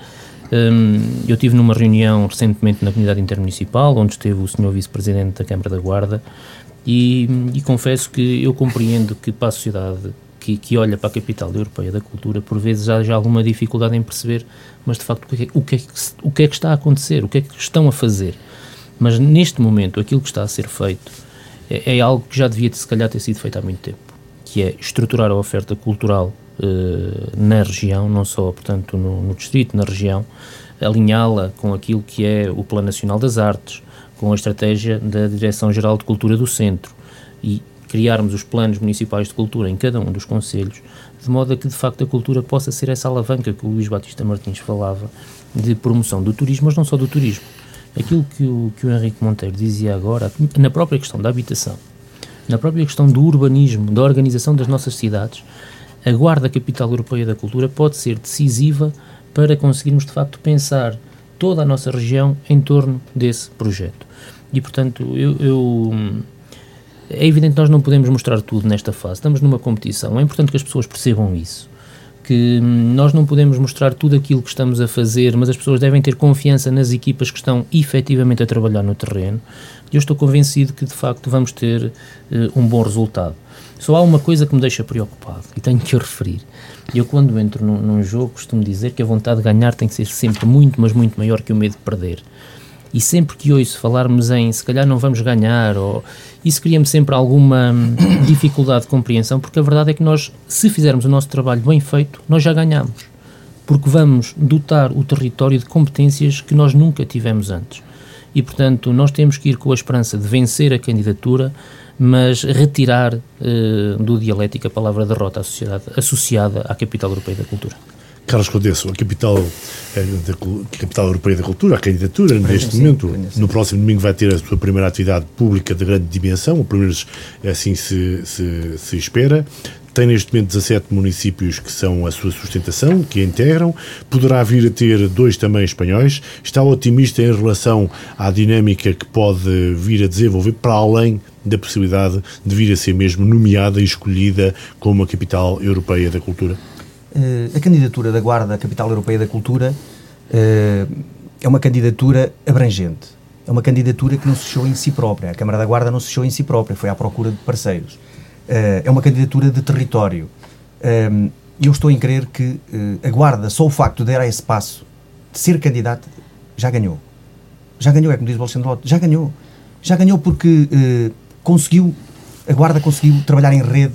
Speaker 2: eu tive numa reunião recentemente na comunidade intermunicipal, onde esteve o senhor vice-presidente da Câmara da Guarda, e, e, confesso que eu compreendo que para a sociedade que, que, olha para a capital europeia da cultura, por vezes há já alguma dificuldade em perceber, mas de facto o que, é, o, que é que, o que é que está a acontecer, o que é que estão a fazer. Mas neste momento aquilo que está a ser feito é, é algo que já devia se calhar ter sido feito há muito tempo, que é estruturar a oferta cultural na região, não só, portanto, no, no distrito, na região, alinhá-la com aquilo que é o Plano Nacional das Artes, com a estratégia da Direção-Geral de Cultura do Centro e criarmos os planos municipais de cultura em cada um dos conselhos, de modo a que de facto a cultura possa ser essa alavanca que o Luís Batista Martins falava de promoção do turismo, mas não só do turismo. Aquilo que o, que o Henrique Monteiro dizia agora, na própria questão da habitação, na própria questão do urbanismo, da organização das nossas cidades, a Guarda Capital Europeia da Cultura pode ser decisiva para conseguirmos de facto pensar toda a nossa região em torno desse projeto. E portanto, eu, eu é evidente que nós não podemos mostrar tudo nesta fase. Estamos numa competição. É importante que as pessoas percebam isso. Que nós não podemos mostrar tudo aquilo que estamos a fazer, mas as pessoas devem ter confiança nas equipas que estão efetivamente a trabalhar no terreno. E eu estou convencido que de facto vamos ter uh, um bom resultado. Só há uma coisa que me deixa preocupado e tenho que o referir. Eu, quando entro num, num jogo, costumo dizer que a vontade de ganhar tem que ser sempre muito, mas muito maior que o medo de perder. E sempre que ouço falarmos em se calhar não vamos ganhar, ou isso cria-me sempre alguma hum, dificuldade de compreensão, porque a verdade é que nós, se fizermos o nosso trabalho bem feito, nós já ganhamos. Porque vamos dotar o território de competências que nós nunca tivemos antes. E, portanto, nós temos que ir com a esperança de vencer a candidatura, mas retirar uh, do dialético a palavra derrota associada à capital europeia da cultura.
Speaker 1: Carlos Condesso, a capital, eh, da, capital europeia da cultura, a candidatura, neste momento, no próximo domingo vai ter a sua primeira atividade pública de grande dimensão, o primeiro assim se, se, se espera. Tem neste momento 17 municípios que são a sua sustentação, que a integram. Poderá vir a ter dois também espanhóis. Está otimista em relação à dinâmica que pode vir a desenvolver para além da possibilidade de vir a ser mesmo nomeada e escolhida como a capital europeia da cultura?
Speaker 4: Uh, a candidatura da Guarda Capital Europeia da Cultura uh, é uma candidatura abrangente. É uma candidatura que não se fechou em si própria. A Câmara da Guarda não se fechou em si própria, foi à procura de parceiros. Uh, é uma candidatura de território. E eu estou em crer que a Guarda, só o facto de dar esse passo, de ser candidato, já ganhou. Já ganhou, é como diz o Alexandre Lotto, já ganhou. Já ganhou porque conseguiu, a Guarda conseguiu trabalhar em rede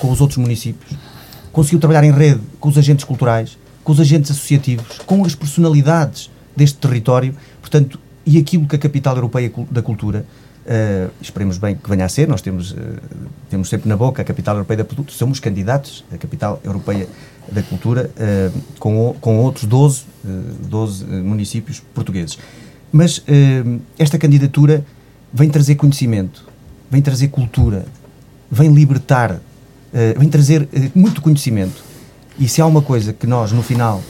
Speaker 4: com os outros municípios conseguiu trabalhar em rede com os agentes culturais, com os agentes associativos, com as personalidades deste território, portanto, e aquilo que a capital europeia da cultura, uh, esperemos bem que venha a ser, nós temos, uh, temos sempre na boca a capital europeia da cultura, somos candidatos à capital europeia da cultura uh, com, com outros 12, 12 municípios portugueses. Mas esta candidatura vem trazer conhecimento, vem trazer cultura, vem libertar vem trazer muito conhecimento. E se há uma coisa que nós, no final,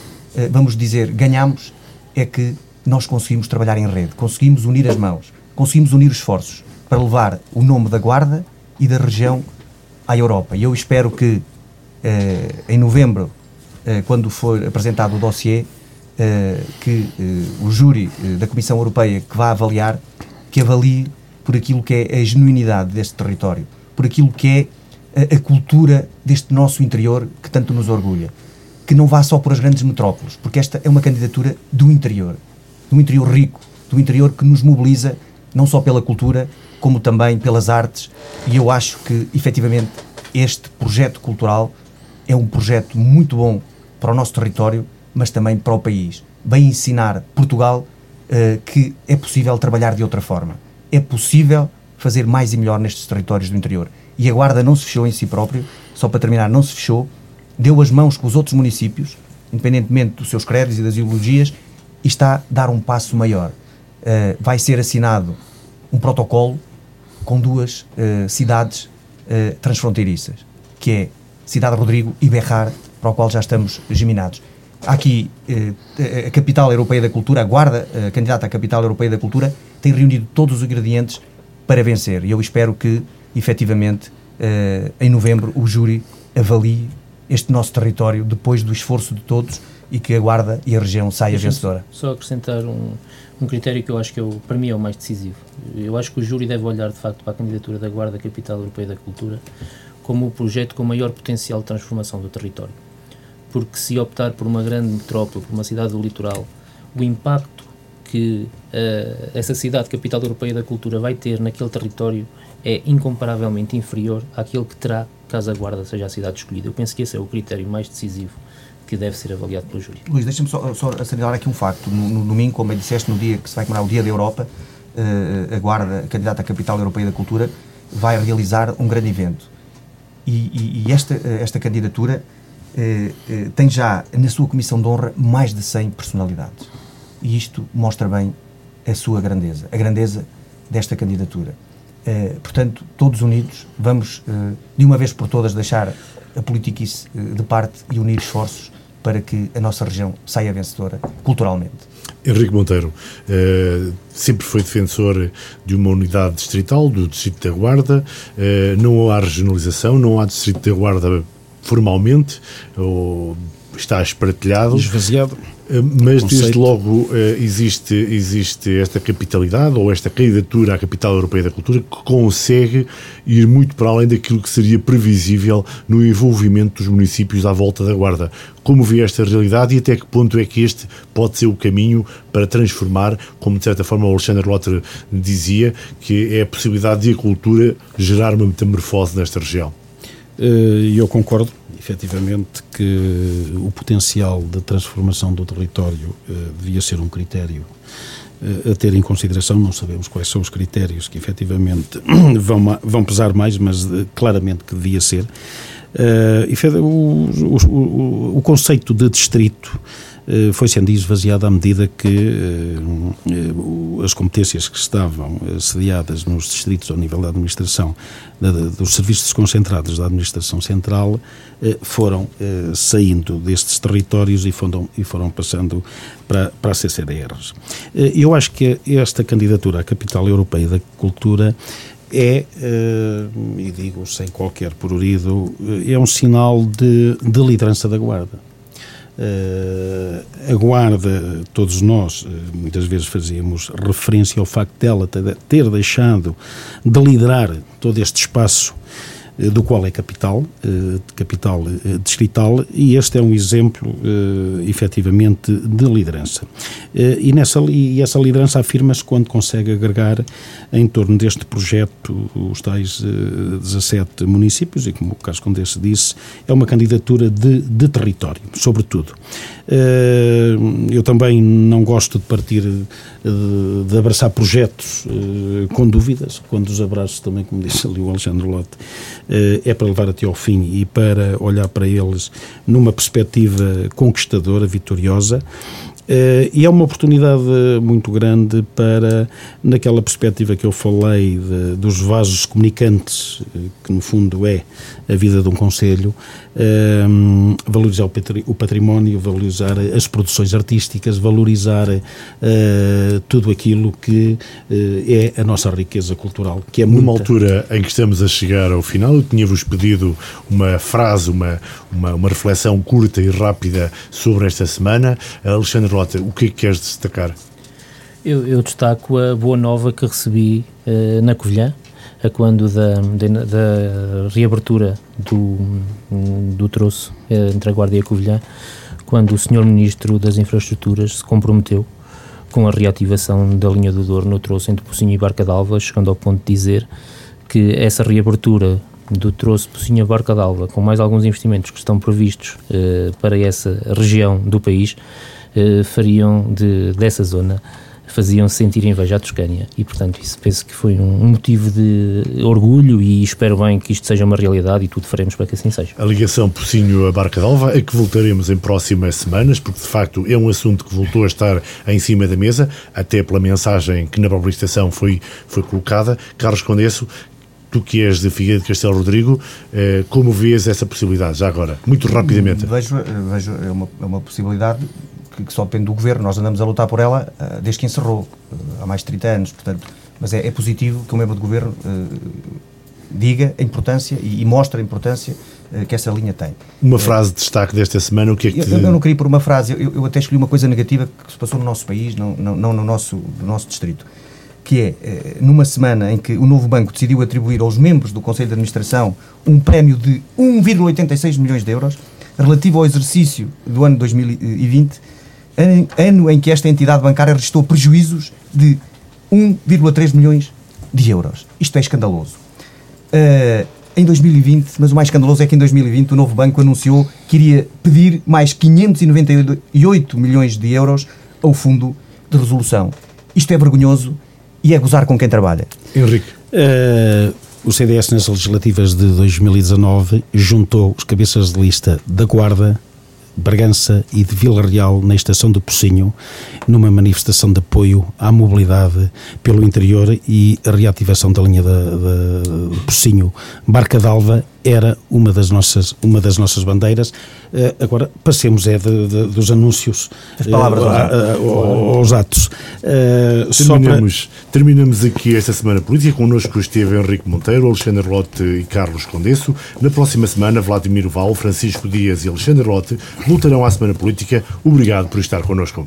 Speaker 4: vamos dizer ganhamos, é que nós conseguimos trabalhar em rede, conseguimos unir as mãos, conseguimos unir os esforços para levar o nome da Guarda e da região à Europa. E eu espero que em novembro, quando for apresentado o dossiê, que o júri da Comissão Europeia que vai avaliar, que avalie por aquilo que é a genuinidade deste território, por aquilo que é a, a, cultura deste nosso interior que tanto nos orgulha. Que não vá só por as grandes metrópoles, porque esta é uma candidatura do interior, do interior rico, do interior que nos mobiliza não só pela cultura, como também pelas artes. E eu acho que, efetivamente, este projeto cultural é um projeto muito bom para o nosso território, mas também para o país. Vem ensinar Portugal uh, que é possível trabalhar de outra forma. É possível fazer mais e melhor nestes territórios do interior e a Guarda não se fechou em si próprio, só para terminar, não se fechou, deu as mãos com os outros municípios, independentemente dos seus créditos e das ideologias, e está a dar um passo maior. Uh, vai ser assinado um protocolo com duas uh, cidades uh, transfronteiriças, que é Cidade Rodrigo e Berrar, para o qual já estamos geminados. Há aqui a Capital Europeia da Cultura, a Guarda, a candidata à Capital Europeia da Cultura, tem reunido todos os ingredientes para vencer. E eu espero que efetivamente, uh, em novembro, o júri avalie este nosso território depois do esforço de todos e que a Guarda e a região saia vencedora.
Speaker 2: Só acrescentar um, um critério que eu acho que é o, para mim é o mais decisivo. Eu acho que o júri deve olhar de facto para a candidatura da Guarda Capital Europeia da Cultura como o projeto com maior potencial de transformação do território. Porque se optar por uma grande metrópole, por uma cidade do litoral, o impacto que uh, essa cidade capital europeia da cultura vai ter naquele território é incomparavelmente inferior àquele que terá caso a Guarda seja a cidade escolhida. Eu penso que esse é o critério mais decisivo que deve ser avaliado pelo júri.
Speaker 4: Luís, deixa-me só, só assinalar aqui um facto. No, no, domingo, como bem disseste, no dia que se vai comemorar o Dia da Europa, uh, a Guarda, a candidata à Capital Europeia da Cultura, vai realizar um grande evento. E, e, e esta, esta candidatura uh, uh, tem já na sua comissão de honra mais de 100 personalidades. E isto mostra bem a sua grandeza, a grandeza desta candidatura. Eh, portanto, todos unidos, vamos de uma vez por todas deixar a politiquice de parte e unir esforços para que a nossa região saia vencedora culturalmente.
Speaker 1: Henrique Monteiro uh, sempre foi defensor de uma unidade distrital, do Distrito da Guarda. Uh, não há regionalização, não há Distrito da Guarda formalmente, ou está espartilhado.
Speaker 3: Esvaziado.
Speaker 1: Eh, mas desde logo eh, existe, existe esta capitalidade ou esta candidatura à capital europeia da cultura que consegue ir muito para além daquilo que seria previsível no envolvimento dos municípios à volta da Guarda. Como vê esta realidade e até que ponto é que este pode ser o caminho para transformar, como de certa forma o Alexandre Lotter dizia, que é a possibilidade de a cultura gerar uma metamorfose nesta região?
Speaker 3: Eh, eu concordo efetivamente que o potencial de transformação do território uh, devia ser um critério uh, a ter em consideração. Não sabemos quais são os critérios que efetivamente vão, vão pesar mais, mas uh, claramente que devia ser. o, o, o, o conceito de distrito eh, foi sendo esvaziada à medida que eh, eh, as competências que estavam sediadas nos distritos ao nível da administração, dos serviços desconcentrados da administração central, foram saindo destes territórios e foram, e foram passando para, para CCDRs. Eu acho que esta candidatura à capital europeia da cultura é, e digo sem qualquer prurido, é um sinal de, de liderança da Guarda. Uh, a Guarda, todos nós, uh, muitas vezes fazíamos referência ao facto dela ter deixado de liderar todo este espaço do qual é capital, capital distrital, e este é um exemplo, efetivamente, de liderança. e, nessa, e essa liderança afirma-se quando consegue agregar em torno deste projeto os tais 17 municípios, e como o Carlos Condesse disse, é uma candidatura de, de território, sobretudo. Eh, eu também não gosto de partir eh, de abraçar projetos eh, com dúvidas, quando os abraços também, como disse ali o Alexandre Lotte, é para levar até ao fim e para olhar para eles numa perspectiva conquistadora, vitoriosa. Uh, e é uma oportunidade muito grande para, naquela perspectiva que eu falei de, dos vasos comunicantes, que no fundo é a vida de um Conselho, uh, valorizar o património, valorizar as produções artísticas, valorizar tudo aquilo que é a nossa riqueza cultural, que é
Speaker 1: Numa altura em que estamos a chegar ao final, eu tinha-vos pedido uma frase, uma, uma, uma reflexão curta e rápida sobre esta semana. Alexandre O que é que queres destacar?
Speaker 2: Eu, eu destaco a boa nova que recebi uh, na Covilhã, a quando da, da, reabertura do, do troço uh, entre a Guarda e a Covilhã, quando o Sr. Ministro das Infraestruturas se comprometeu com a reativação da linha do Douro no troço entre Pocinho e Barca d'Alva, chegando ao ponto de dizer que essa reabertura do troço Pocinho a Barca d'Alva, com mais alguns investimentos que estão previstos uh, para essa região do país, fariam de, dessa zona faziam sentir inveja à Toscânia e portanto isso penso que foi um motivo de orgulho e espero bem que isto seja uma realidade e tudo faremos para que assim seja.
Speaker 1: A ligação Pocinho a Barca d'Alva é que voltaremos em próximas semanas porque de facto é um assunto que voltou a estar em cima da mesa até pela mensagem que na própria estação foi, foi colocada. Carlos Condesso, tu que és de Figueiredo de Castelo Rodrigo, eh, como vês essa possibilidade, já agora, muito rapidamente?
Speaker 4: Vejo, vejo é, uma, é uma possibilidade que, que, só depende do Governo, nós andamos a lutar por ela uh, desde que encerrou, uh, há mais de 30 anos, portanto, mas é, é positivo que um membro do Governo uh, diga a importância e, e mostre a importância que essa linha tem.
Speaker 1: Uma frase de destaque desta semana, o que é que...
Speaker 4: Eu, eu não queria por uma frase, eu, eu, até escolhi uma coisa negativa que se passou no nosso país, não, não, não no, nosso, no nosso distrito que é, eh, numa semana em que o novo banco decidiu atribuir aos membros do Conselho de Administração um prémio de 1,86 milhões de euros, relativo ao exercício do ano 2020, ano em que esta entidade bancária registrou prejuízos de 1,3 milhões de euros. Isto é escandaloso. Uh, em 2020, mas o mais escandaloso é que em 2020 o novo banco anunciou que iria pedir mais 598 milhões de euros ao Fundo de Resolução. Isto é vergonhoso e é gozar com quem trabalha.
Speaker 1: Henrique.
Speaker 3: Uh, o CDS nas legislativas de 2019 juntou os cabeças de lista da Guarda, Bragança e de Vila Real na estação do Pocinho, numa manifestação de apoio à mobilidade pelo interior e a reativação da linha de Pocinho. Barca d'Alva era uma das nossas, uma das nossas bandeiras. Uh, agora, passemos é de, de, dos anúncios
Speaker 4: As palavras
Speaker 3: uh, aos atos.
Speaker 1: Uh, terminamos, para... terminamos aqui esta Semana Política. Connosco esteve Henrique Monteiro, Alexandre Lote e Carlos Condesso. Na próxima semana, Vladimir Val, Francisco Dias e Alexandre Lote voltarão à Semana Política. Obrigado por estar connosco.